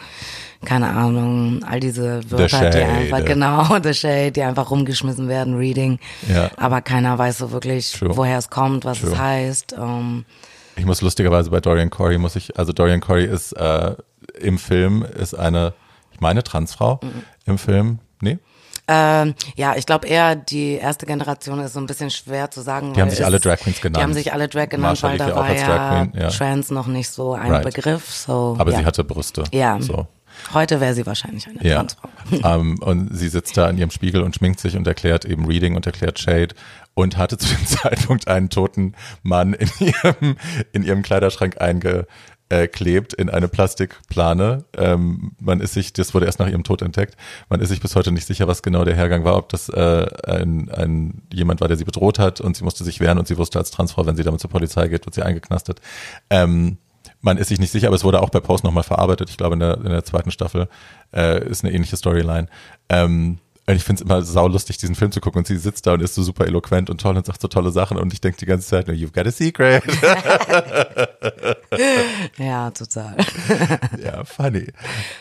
keine Ahnung, all diese Wörter, die einfach, genau, The Shade, die einfach rumgeschmissen werden, Reading, Ja. aber keiner weiß so wirklich, True. woher es kommt, was True. es heißt. Ähm, Ich muss lustigerweise bei Dorian Corey muss ich, also Dorian Corey ist äh, im Film ist eine, ich meine Transfrau Mhm. im Film, nee? Ähm, ja, ich glaube eher die erste Generation ist so ein bisschen schwer zu sagen. Die haben sich alle es- Drag Queens genannt. Die haben sich alle Drag genannt, Marsha weil da war ja, Queen, ja. Trans noch nicht so ein Right. Begriff. So, Aber ja. sie hatte Brüste. Ja. So. Heute wäre sie wahrscheinlich eine Ja. Transfrau. ähm, und sie sitzt da in ihrem Spiegel und schminkt sich und erklärt eben Reading und erklärt Shade und hatte zu dem Zeitpunkt einen toten Mann in ihrem, in ihrem Kleiderschrank eingeklebt in eine Plastikplane. Ähm, man ist sich, das wurde erst nach ihrem Tod entdeckt, man ist sich bis heute nicht sicher, was genau der Hergang war, ob das äh, ein, ein jemand war, der sie bedroht hat und sie musste sich wehren und sie wusste als Transfrau, wenn sie damit zur Polizei geht, wird sie eingeknastet. Ähm, man ist sich nicht sicher, aber es wurde auch bei Post nochmal verarbeitet. Ich glaube, in der, in der zweiten Staffel äh, ist eine ähnliche Storyline. Ähm, und ich finde es immer saulustig, diesen Film zu gucken. Und sie sitzt da und ist so super eloquent und toll und sagt so tolle Sachen. Und ich denke die ganze Zeit, nur, you've got a secret. Ja, total. ja, funny.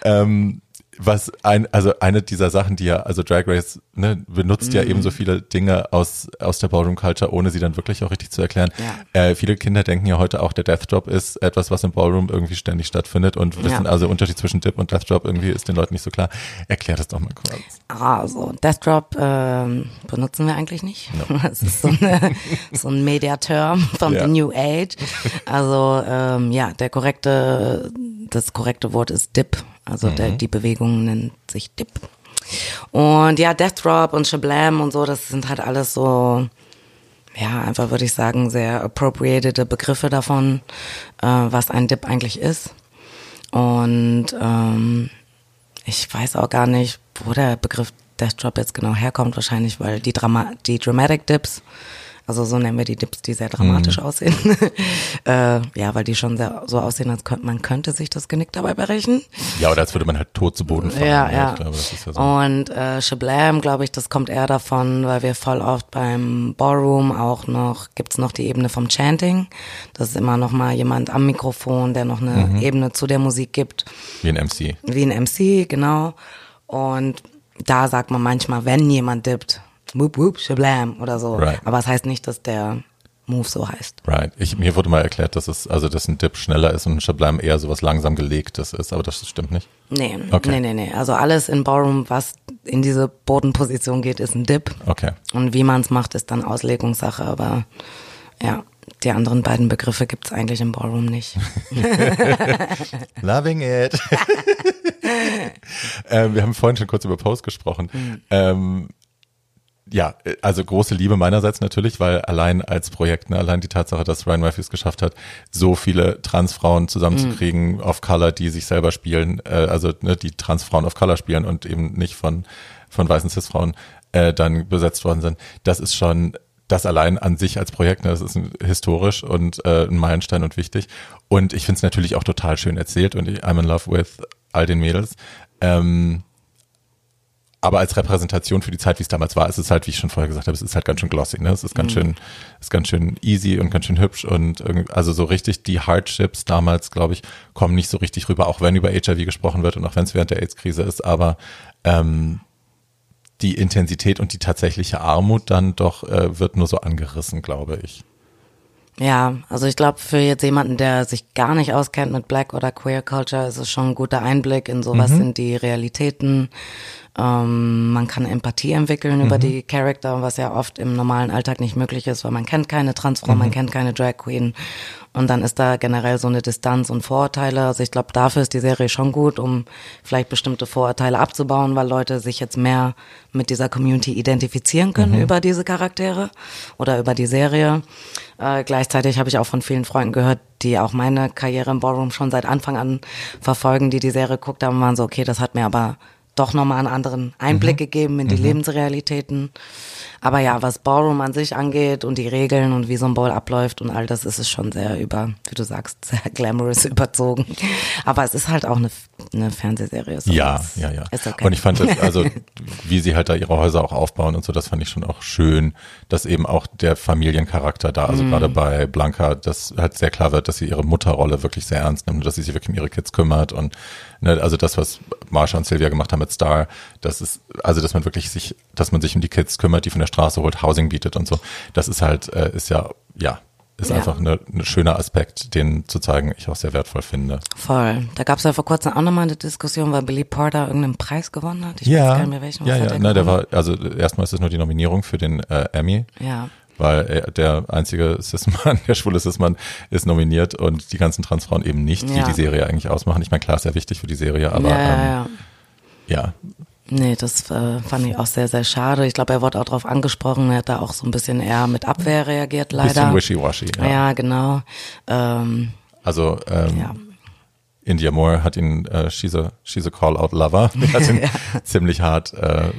Ähm, was ein, also eine dieser Sachen, die ja, also Drag Race ne, benutzt ja eben so viele Dinge aus, aus der Ballroom Culture, ohne sie dann wirklich auch richtig zu erklären. Äh, viele Kinder denken ja heute auch, der Death Drop ist etwas, was im Ballroom irgendwie ständig stattfindet und wissen, Ja. also der Unterschied zwischen Dip und Death Drop irgendwie ist den Leuten nicht so klar. Erklär das doch mal kurz. Also, Death Drop ähm, benutzen wir eigentlich nicht. Das ist so, eine, so ein Mediaterm von Ja. the New Age. Also ähm, ja, der korrekte, das korrekte Wort ist Dip. Also der, die Bewegung nennt sich Dip. Und ja, Death Drop und Shablam und so, das sind halt alles so, ja, einfach würde ich sagen, sehr appropriated Begriffe davon, äh, was ein Dip eigentlich ist. Und ähm, ich weiß auch gar nicht, wo der Begriff Death Drop jetzt genau herkommt. Wahrscheinlich, weil die, Drama die Dramatic Dips, also so nennen wir die Dips, die sehr dramatisch aussehen. äh, ja, weil die schon sehr so aussehen, als könnte man könnte sich das Genick dabei brechen. Ja, oder als würde man halt tot zu Boden fallen. Ja, ja. Ich glaube, ja so. Und äh, Shablam, glaube ich, das kommt eher davon, weil wir voll oft beim Ballroom auch noch, gibt's noch die Ebene vom Chanting. Das ist immer noch mal jemand am Mikrofon, der noch eine Mhm. Ebene zu der Musik gibt. Wie ein MC. Wie ein MC, genau. Und da sagt man manchmal, wenn jemand dippt, whoop whoop, shablam oder so. Right. Aber es heißt nicht, dass der Move so heißt. Right. Ich, mir wurde mal erklärt, dass es, also dass ein Dip schneller ist und ein Shablam eher sowas langsam gelegtes ist, aber das stimmt nicht. Nee, Okay. nee, nee, nee. Also alles in Ballroom, was in diese Bodenposition geht, ist ein Dip. Okay. Und wie man es macht, ist dann Auslegungssache, aber ja, die anderen beiden Begriffe gibt's eigentlich im Ballroom nicht. Loving it. ähm, wir haben vorhin schon kurz über Post gesprochen. Ähm, ja, also große Liebe meinerseits natürlich, weil allein als Projekt, ne, allein die Tatsache, dass Ryan Matthews geschafft hat, so viele Transfrauen zusammenzukriegen of Color, die sich selber spielen, äh, also ne, die Transfrauen of Color spielen und eben nicht von von weißen Cis-Frauen äh, dann besetzt worden sind, das ist schon das allein an sich als Projekt, ne, das ist ein, historisch und äh, ein Meilenstein und wichtig. Und ich finde es natürlich auch total schön erzählt und ich, I'm in love with all den Mädels. Ähm, aber als Repräsentation für die Zeit, wie es damals war, ist es halt, wie ich schon vorher gesagt habe, es ist halt ganz schön glossy, ne? Es ist ganz schön, ist ganz schön easy und ganz schön hübsch und also so richtig die Hardships damals, glaube ich, kommen nicht so richtig rüber, auch wenn über HIV gesprochen wird und auch wenn es während der AIDS-Krise ist, aber ähm, die Intensität und die tatsächliche Armut dann doch äh, wird nur so angerissen, glaube ich. Ja, also ich glaube, für jetzt jemanden, der sich gar nicht auskennt mit Black oder Queer Culture, ist es schon ein guter Einblick in sowas Mhm. sind die Realitäten. Ähm, man kann Empathie entwickeln über die Charakter, was ja oft im normalen Alltag nicht möglich ist, weil man kennt keine Transfrau, man kennt keine Drag Queen. Und dann ist da generell so eine Distanz und Vorurteile. Also ich glaube, dafür ist die Serie schon gut, um vielleicht bestimmte Vorurteile abzubauen, weil Leute sich jetzt mehr mit dieser Community identifizieren können über diese Charaktere oder über die Serie. Äh, gleichzeitig habe ich auch von vielen Freunden gehört, die auch meine Karriere im Ballroom schon seit Anfang an verfolgen, die die Serie geguckt haben, waren so, okay, das hat mir aber doch nochmal einen anderen Einblick gegeben in die Lebensrealitäten. Aber ja, was Ballroom an sich angeht und die Regeln und wie so ein Ball abläuft und all das ist es schon sehr über, wie du sagst, sehr glamorous überzogen. Aber es ist halt auch eine, eine Fernsehserie. so Ja, ja, ja. Ist okay. Und ich fand das, also wie sie halt da ihre Häuser auch aufbauen und so, das fand ich schon auch schön, dass eben auch der Familiencharakter da, also gerade bei Blanca, dass halt sehr klar wird, dass sie ihre Mutterrolle wirklich sehr ernst nimmt und dass sie sich wirklich um ihre Kids kümmert und ne, also das, was Marsha und Sylvia gemacht haben mit Star, das ist, also dass man wirklich sich, dass man sich um die Kids kümmert, die von der Straße holt, Housing bietet und so, das ist halt, äh, ist ja, ja, ist Ja. einfach ein ne schöner Aspekt, den zu zeigen, ich auch sehr wertvoll finde. Voll. Da gab es ja vor kurzem auch nochmal eine Diskussion, weil Billy Porter irgendeinen Preis gewonnen hat. Ich weiß ja, gar nicht mehr welchen. Ja, ja, er na, der war, also erstmal ist es nur die Nominierung für den äh, Emmy, Ja. weil er, der einzige Cis-Mann, der schwule Cis-Mann ist nominiert und die ganzen Transfrauen eben nicht, die Ja. die Serie eigentlich ausmachen. Ich meine, klar, ist sehr wichtig für die Serie, aber ja, ja, ähm, ja. Ja, Nee, das äh, fand ich auch sehr, sehr schade. Ich glaube, er wurde auch darauf angesprochen. Er hat da auch so ein bisschen eher mit Abwehr reagiert, leider. bisschen wishy-washy. Ja. ja. genau. Ähm, Also ähm, ja. India Moore hat ihn, äh, she's, a, she's a call-out-lover, hat ihn ziemlich hart, äh,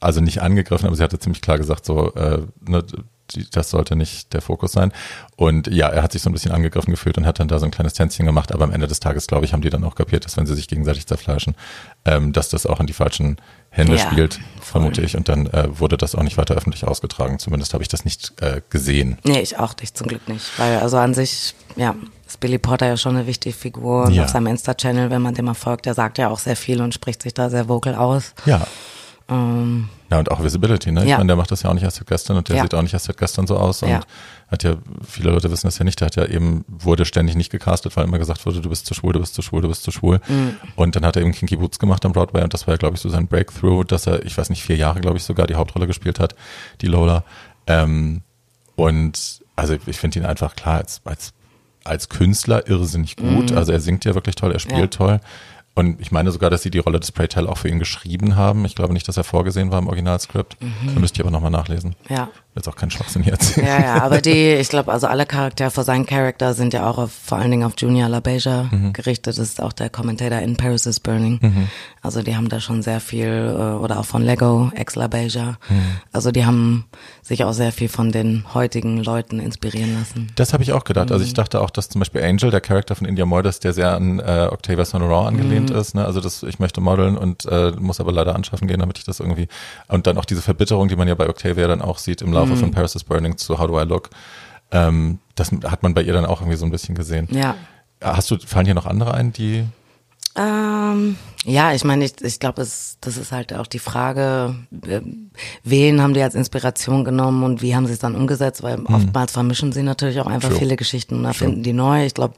also nicht angegriffen, aber sie hatte ziemlich klar gesagt, so, äh, ne, das sollte nicht der Fokus sein. Und ja, er hat sich so ein bisschen angegriffen gefühlt und hat dann da so ein kleines Tänzchen gemacht, aber am Ende des Tages, glaube ich, haben die dann auch kapiert, dass wenn sie sich gegenseitig zerfleischen, ähm, dass das auch in die falschen Hände Ja, spielt, voll. vermute ich. Und dann äh, wurde das auch nicht weiter öffentlich ausgetragen. Zumindest habe ich das nicht äh, gesehen. nee, ich auch nicht, zum Glück nicht. Weil also an sich, ja, ist Billy Porter ja schon eine wichtige Figur. Und Ja. auf seinem Insta-Channel, wenn man dem mal folgt, der sagt ja auch sehr viel und spricht sich da sehr vocal aus. Ja. Ähm, Ja, und auch Visibility, ne? Ich Ja. meine, der macht das ja auch nicht erst seit gestern und der Ja. sieht auch nicht erst seit gestern so aus und Ja. hat ja, viele Leute wissen das ja nicht, der hat ja eben, wurde ständig nicht gecastet, weil immer gesagt wurde, du bist zu schwul, du bist zu schwul, du bist zu schwul. Mhm. Und dann hat er eben Kinky Boots gemacht am Broadway und das war ja, glaube ich, so sein Breakthrough, dass er, ich weiß nicht, vier Jahre, glaube ich, sogar die Hauptrolle gespielt hat, die Lola. Ähm, und also ich finde ihn einfach klar als, als, als Künstler irrsinnig gut. Also er singt ja wirklich toll, er spielt Mhm. Ja. toll. Und ich meine sogar, dass sie die Rolle des Pray Tell auch für ihn geschrieben haben. Ich glaube nicht, dass er vorgesehen war im Originalskript. Da müsste ich aber nochmal nachlesen. ja. Jetzt auch keinen Schwachsinn hier erzählen. Ja, ja, aber die, ich glaube, also alle Charaktere für seinen Charakter sind ja auch auf, vor allen Dingen auf Junior LaBeija Mhm. gerichtet. Das ist auch der Kommentator in Paris is Burning. Also die haben da schon sehr viel, äh, oder auch von Lego, ex LaBeija. Mhm. Also die haben sich auch sehr viel von den heutigen Leuten inspirieren lassen. Das habe ich auch gedacht. Mhm. Also ich dachte auch, dass zum Beispiel Angel, der Charakter von India Moides, der sehr an äh, Octavia Sonoran angelehnt Mhm. ist. Ne? Also das, ich möchte modeln und äh, muss aber leider anschaffen gehen, damit ich das irgendwie. Und dann auch diese Verbitterung, die man ja bei Octavia dann auch sieht im Mhm. Laufe von Paris is Burning zu How Do I Look. Ähm, das hat man bei ihr dann auch irgendwie so ein bisschen gesehen. Ja. Hast du, fallen hier noch andere ein, die Ähm, Ja, ich meine, ich, ich glaube, das ist halt auch die Frage, äh, wen haben die als Inspiration genommen und wie haben sie es dann umgesetzt, weil mhm. oftmals vermischen sie natürlich auch einfach True. viele Geschichten und erfinden die neu. Ich glaube,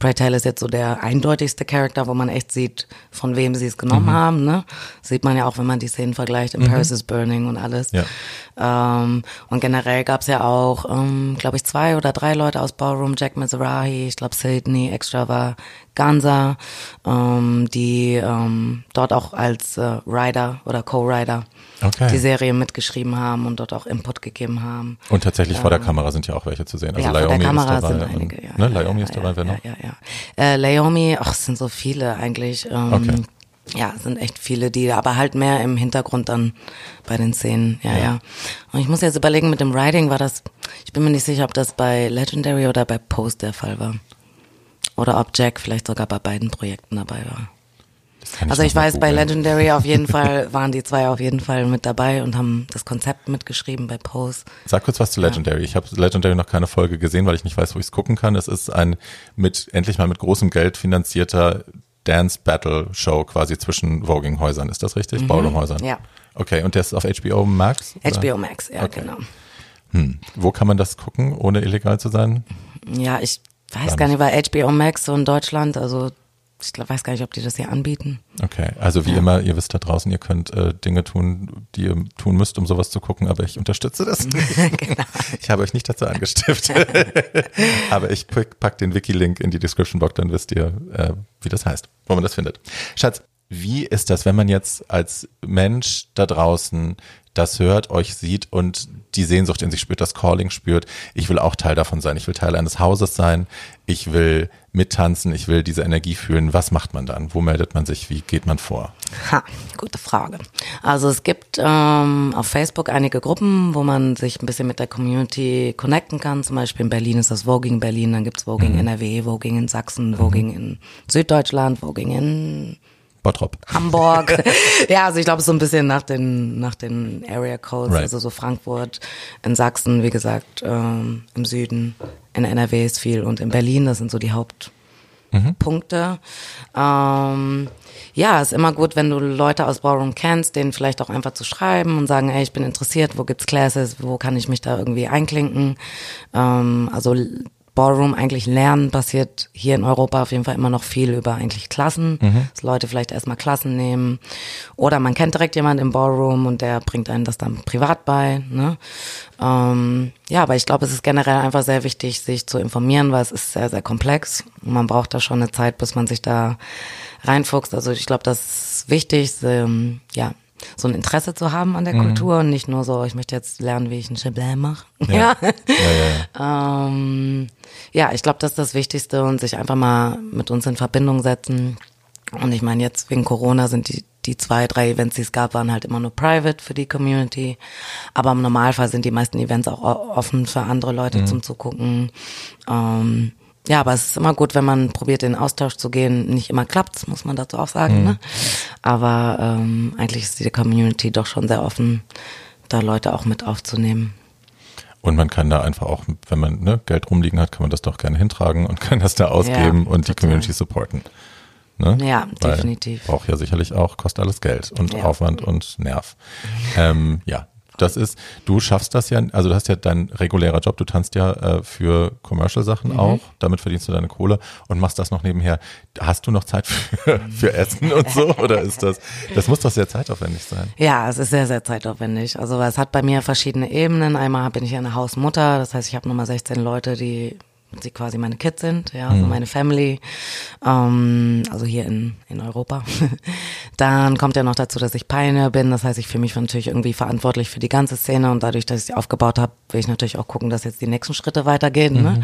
Prey Taylor ist jetzt so der eindeutigste Charakter, wo man echt sieht, von wem sie es genommen mhm. haben. Ne? sieht man ja auch, wenn man die Szenen vergleicht, in mhm. Paris is Burning und alles. Ja. Ähm, und generell gab es ja auch, ähm, glaube ich, zwei oder drei Leute aus Ballroom, Jack Mizrahi, ich glaube Sydney Extra Ganza, ähm, die ähm, dort auch als äh, Writer oder Co-Writer okay. die Serie mitgeschrieben haben und dort auch Input gegeben haben. Und tatsächlich ähm, vor der ähm, Kamera sind ja auch welche zu sehen. Also ja, Laomi vor der Kamera ist dabei. Sind einige, und, ja, ne? Laomi ja, ist dabei, wer noch? Ja, ja, ja. Äh, Laomi, ach, es sind so viele eigentlich. Ähm, okay ja, sind echt viele, die aber halt mehr im Hintergrund dann bei den Szenen, ja, ja, ja. Und ich muss jetzt überlegen, mit dem Writing war das, ich bin mir nicht sicher, ob das bei Legendary oder bei Post der Fall war. Oder ob Jack vielleicht sogar bei beiden Projekten dabei war. Also ich weiß, bei Legendary auf jeden Fall waren die zwei auf jeden Fall mit dabei und haben das Konzept mitgeschrieben bei Pose. Sag kurz was zu Legendary. Ja. Ich habe Legendary noch keine Folge gesehen, weil ich nicht weiß, wo ich es gucken kann. Es ist ein mit endlich mal mit großem Geld finanzierter Dance Battle Show quasi zwischen Voging-Häusern. Ist das richtig? Mhm. Baulohäusern? Ja. Okay, und der ist auf HBO Max? Oder? HBO Max, ja, okay. genau. Hm. Wo kann man das gucken, ohne illegal zu sein? Ja, ich weiß gar nicht, weil HBO Max so in Deutschland, also ich weiß gar nicht, ob die das hier anbieten. Okay, also wie ja. immer, ihr wisst da draußen, ihr könnt äh, Dinge tun, die ihr tun müsst, um sowas zu gucken, aber ich unterstütze das nicht. genau. Ich habe euch nicht dazu angestiftet. aber ich pack, den Wiki-Link in die Description Box, dann wisst ihr, äh, wie das heißt, wo man das findet. Schatz, wie ist das, wenn man jetzt als Mensch da draußen das hört, euch sieht und die Sehnsucht in sich spürt, das Calling spürt. Ich will auch Teil davon sein. Ich will Teil eines Hauses sein. Ich will mittanzen. Ich will diese Energie fühlen. Was macht man dann? Wo meldet man sich? Wie geht man vor? Ha, gute Frage. Also es gibt ähm, auf Facebook einige Gruppen, wo man sich ein bisschen mit der Community connecten kann. Zum Beispiel in Berlin ist das Voging Berlin, dann gibt's Voging mhm. NRW, Voging in Sachsen, Voging mhm. in Süddeutschland, Voging in Bottrop. Hamburg. ja, also ich glaube so ein bisschen nach den nach den Area Codes, right. also so Frankfurt, in Sachsen, wie gesagt, ähm, im Süden, in NRW ist viel und in Berlin, das sind so die Hauptpunkte. Mhm. Ähm, ja, ist immer gut, wenn du Leute aus Ballroom kennst, denen vielleicht auch einfach zu schreiben und sagen, ey, ich bin interessiert, wo gibt's Classes, wo kann ich mich da irgendwie einklinken. Ähm, also Ballroom eigentlich lernen, passiert hier in Europa auf jeden Fall immer noch viel über eigentlich Klassen, mhm. dass Leute vielleicht erstmal Klassen nehmen oder man kennt direkt jemanden im Ballroom und der bringt einen das dann privat bei. Ne? Ähm, ja, aber ich glaube, es ist generell einfach sehr wichtig, sich zu informieren, weil es ist sehr, sehr komplex und man braucht da schon eine Zeit, bis man sich da reinfuchst. Also ich glaube, das ist wichtig, ähm, ja, so ein Interesse zu haben an der mhm. Kultur und nicht nur so, ich möchte jetzt lernen, wie ich ein Chablis mache. Ja. ja. ja, ja, ähm, ja, ich glaube, das ist das Wichtigste und sich einfach mal mit uns in Verbindung setzen. Und ich meine, jetzt wegen Corona sind die, die zwei, drei Events, die es gab, waren halt immer nur private für die Community. Aber im Normalfall sind die meisten Events auch offen für andere Leute mhm. zum Zugucken. Ähm, ja, aber es ist immer gut, wenn man probiert, in Austausch zu gehen. Nicht immer klappt's, muss man dazu auch sagen. Mhm. Ne? Aber ähm, eigentlich ist die Community doch schon sehr offen, da Leute auch mit aufzunehmen. Und man kann da einfach auch, wenn man ne, Geld rumliegen hat, kann man das doch gerne hintragen und kann das da ausgeben ja, und die Community supporten. Ne? Ja, Weil definitiv. Braucht ja sicherlich auch, kostet alles Geld und ja. Aufwand und Nerv. Ähm, ja, das ist, du schaffst das ja, also du hast ja dein regulärer Job, du tanzt ja äh, für Commercial-Sachen mhm. auch, damit verdienst du deine Kohle und machst das noch nebenher. Hast du noch Zeit für, für Essen und so oder ist das, das muss doch sehr zeitaufwendig sein? Ja, es ist sehr, sehr zeitaufwendig. Also es hat bei mir verschiedene Ebenen. Einmal bin ich eine Hausmutter, das heißt, ich habe nochmal 16 Leute, die sie quasi meine Kids sind, ja, also mhm. meine Family, ähm, also hier in, in Europa. Dann kommt ja noch dazu, dass ich Pioneer bin, das heißt, ich fühle mich natürlich irgendwie verantwortlich für die ganze Szene und dadurch, dass ich sie aufgebaut habe, will ich natürlich auch gucken, dass jetzt die nächsten Schritte weitergehen. Ne? Mhm. Ne?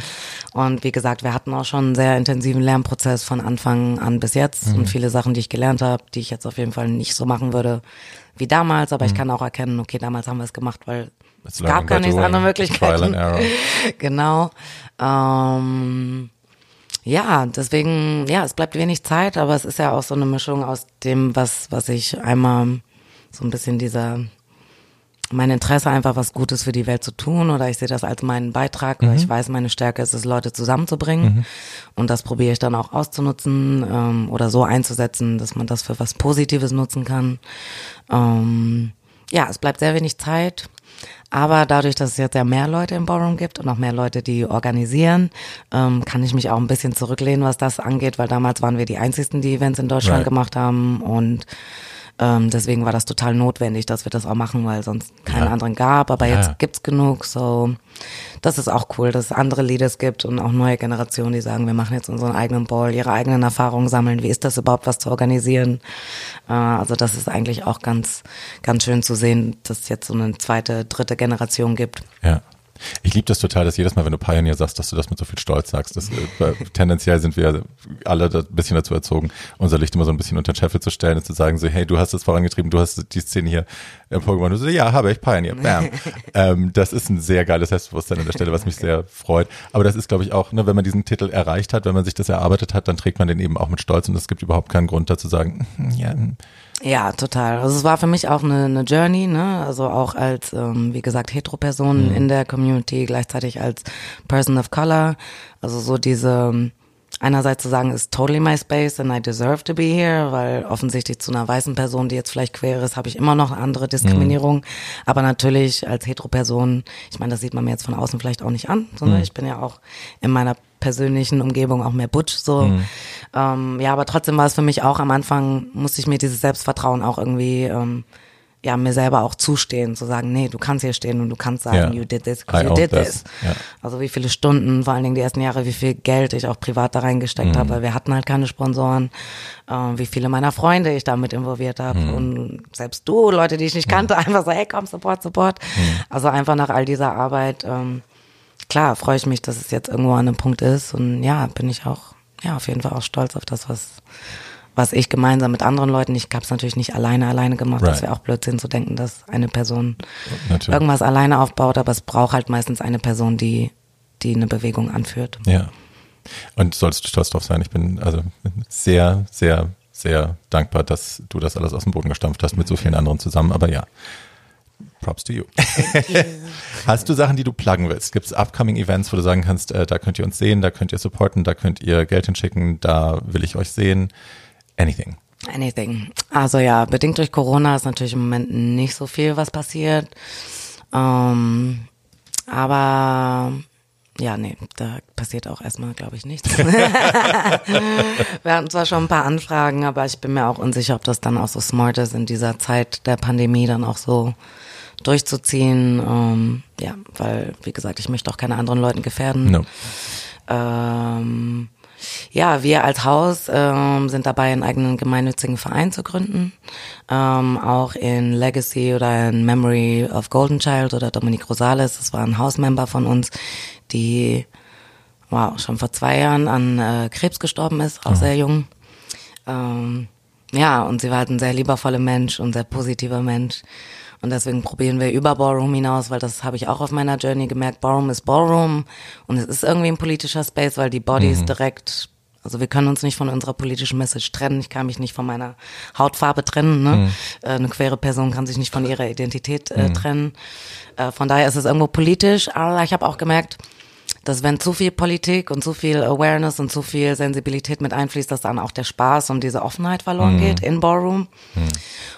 Und wie gesagt, wir hatten auch schon einen sehr intensiven Lernprozess von Anfang an bis jetzt mhm. und viele Sachen, die ich gelernt habe, die ich jetzt auf jeden Fall nicht so machen würde wie damals, aber ich mhm. kann auch erkennen, okay, damals haben wir es gemacht, weil es gab gar nichts andere Möglichkeiten. genau. Ähm, ja, deswegen, ja, es bleibt wenig Zeit, aber es ist ja auch so eine Mischung aus dem, was, was ich einmal so ein bisschen dieser mein Interesse einfach was Gutes für die Welt zu tun oder ich sehe das als meinen Beitrag, weil ich weiß, meine Stärke ist es, Leute zusammenzubringen und das probiere ich dann auch auszunutzen ähm, oder so einzusetzen, dass man das für was Positives nutzen kann. Ähm, ja, es bleibt sehr wenig Zeit. Aber dadurch, dass es jetzt ja mehr Leute im Ballroom gibt und auch mehr Leute, die organisieren, ähm, kann ich mich auch ein bisschen zurücklehnen, was das angeht, weil damals waren wir die einzigsten, die Events in Deutschland Right. gemacht haben und ähm, deswegen war das total notwendig, dass wir das auch machen, weil sonst keinen Ja. anderen gab. Aber Ja. jetzt gibt's genug, so das ist auch cool, dass es andere Leaders gibt und auch neue Generationen, die sagen, wir machen jetzt unseren eigenen Ball, ihre eigenen Erfahrungen sammeln. Wie ist das überhaupt, was zu organisieren? Äh, also das ist eigentlich auch ganz, ganz schön zu sehen, dass es jetzt so eine zweite, dritte Generation gibt. Ja. Ich liebe das total, dass jedes Mal, wenn du Pioneer sagst, dass du das mit so viel Stolz sagst. Das, äh, tendenziell sind wir alle ein bisschen dazu erzogen, unser Licht immer so ein bisschen unter den Scheffel zu stellen und zu sagen so, hey, du hast es vorangetrieben, du hast die Szene hier emporgebracht. Und du so, ja, habe ich, Pioneer, bam. ähm, das ist ein sehr geiles Selbstbewusstsein an der Stelle, was mich sehr freut. Aber das ist, glaube ich, auch, ne, wenn man diesen Titel erreicht hat, wenn man sich das erarbeitet hat, dann trägt man den eben auch mit Stolz und es gibt überhaupt keinen Grund dazu sagen, ja, hm, Ja, total. Also es war für mich auch eine, eine Journey, ne? Also auch als, ähm, wie gesagt, Hetero-Person in der Community, gleichzeitig als Person of Color. Also so diese einerseits zu sagen, ist totally my space and I deserve to be here, weil offensichtlich zu einer weißen Person, die jetzt vielleicht queer ist, habe ich immer noch andere Diskriminierung. Aber natürlich als Hetero-Person, ich meine, das sieht man mir jetzt von außen vielleicht auch nicht an, sondern ich bin ja auch in meiner persönlichen Umgebung auch mehr Butch so. Ähm, ja, aber trotzdem war es für mich auch am Anfang, musste ich mir dieses Selbstvertrauen auch irgendwie ähm, ja, mir selber auch zustehen, zu sagen, nee, du kannst hier stehen und du kannst sagen, Ja. you did this, you did this. Ja. Also wie viele Stunden, vor allen Dingen die ersten Jahre, wie viel Geld ich auch privat da reingesteckt Mhm. habe, weil wir hatten halt keine Sponsoren, äh, wie viele meiner Freunde ich damit involviert habe Mhm. und selbst du, Leute, die ich nicht kannte, einfach so, hey, komm, Support, Support. Mhm. Also einfach nach all dieser Arbeit, ähm, klar, freue ich mich, dass es jetzt irgendwo an einem Punkt ist und ja, bin ich auch, ja, auf jeden Fall auch stolz auf das, was was ich gemeinsam mit anderen Leuten, ich habe es natürlich nicht alleine alleine gemacht, Right. das wäre auch Blödsinn zu denken, dass eine Person natürlich. irgendwas alleine aufbaut, aber es braucht halt meistens eine Person, die, die eine Bewegung anführt. Ja. Und solltest du stolz drauf sein. Ich bin also sehr, sehr, sehr dankbar, dass du das alles aus dem Boden gestampft hast mit so vielen anderen zusammen. Aber ja, props to you. Hast du Sachen, die du pluggen willst? Gibt es upcoming Events, wo du sagen kannst, äh, da könnt ihr uns sehen, da könnt ihr supporten, da könnt ihr Geld hinschicken, da will ich euch sehen? Anything. Anything. Also ja, bedingt durch Corona ist natürlich im Moment nicht so viel, was passiert. Ähm, aber ja, nee, da passiert auch erstmal, glaube ich, nichts. Wir hatten zwar schon ein paar Anfragen, aber ich bin mir auch unsicher, ob das dann auch so smart ist, in dieser Zeit der Pandemie dann auch so durchzuziehen. Ähm, ja, weil, wie gesagt, ich möchte auch keine anderen Leuten gefährden. No. Ähm, ja, wir als Haus ähm, sind dabei, einen eigenen gemeinnützigen Verein zu gründen. Ähm, auch in Legacy oder in Memory of Golden Child oder Dominique Rosales. Das war ein Hausmember von uns, die wow, schon vor zwei Jahren an äh, Krebs gestorben ist, auch sehr jung. Ähm, ja, und sie war halt ein sehr liebevoller Mensch und sehr positiver Mensch. Und deswegen probieren wir über Ballroom hinaus, weil das habe ich auch auf meiner Journey gemerkt. Ballroom ist Ballroom und es ist irgendwie ein politischer Space, weil die Bodies direkt, also wir können uns nicht von unserer politischen Message trennen. Ich kann mich nicht von meiner Hautfarbe trennen. Ne? Äh, eine queere Person kann sich nicht von ihrer Identität äh, trennen. Äh, von daher ist es irgendwo politisch, aber ich habe auch gemerkt, dass wenn zu viel Politik und zu viel Awareness und zu viel Sensibilität mit einfließt, dass dann auch der Spaß und diese Offenheit verloren geht in Ballroom.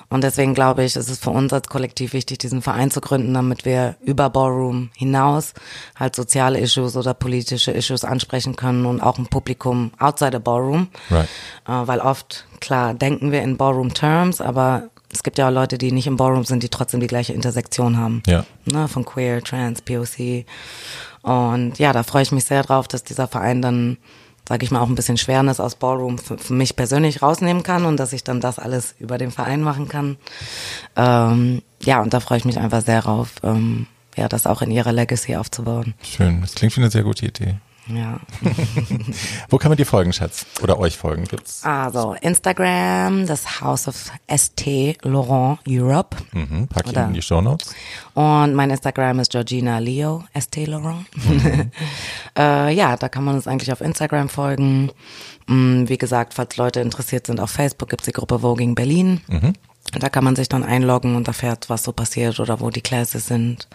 Und deswegen glaube ich, ist es für uns als Kollektiv wichtig, diesen Verein zu gründen, damit wir über Ballroom hinaus halt soziale Issues oder politische Issues ansprechen können und auch ein Publikum outside the Ballroom. Right. Äh, weil oft, klar, denken wir in Ballroom Terms, aber es gibt ja auch Leute, die nicht im Ballroom sind, die trotzdem die gleiche Intersektion haben. Ja. Ne, von Queer, Trans, POC. Und ja, da freue ich mich sehr drauf, dass dieser Verein dann, sage ich mal, auch ein bisschen Schwernis aus Ballroom für, für mich persönlich rausnehmen kann und dass ich dann das alles über den Verein machen kann. Ähm, ja, und da freue ich mich einfach sehr drauf, ähm, ja, das auch in ihrer Legacy aufzubauen. Schön. Das klingt wie eine sehr gute Idee. Ja. Wo kann man dir folgen, Schatz? Oder euch folgen? Gibt's? Also Instagram, das House of ST Laurent Europe. Mhm, pack ich in die Show Notes. Und mein Instagram ist Georgina Leo, ST Laurent. äh, ja, da kann man uns eigentlich auf Instagram folgen. Mm, Wie gesagt, falls Leute interessiert sind, auf Facebook gibt's die Gruppe Voging Berlin. Da kann man sich dann einloggen und erfährt, was so passiert oder wo die Classes sind.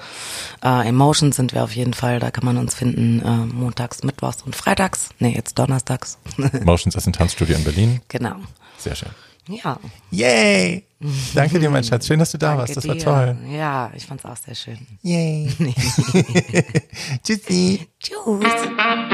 Äh, Emotion sind wir auf jeden Fall, da kann man uns finden äh, montags, mittwochs und freitags. Nee, jetzt donnerstags. Motions ist ein Tanzstudio in Berlin. genau. Sehr schön. Ja. Yay! Danke dir, mein Schatz. Schön, dass du da danke warst. Das dir. war toll. Ja, ich fand's auch sehr schön. Yay. Tschüssi. Tschüss.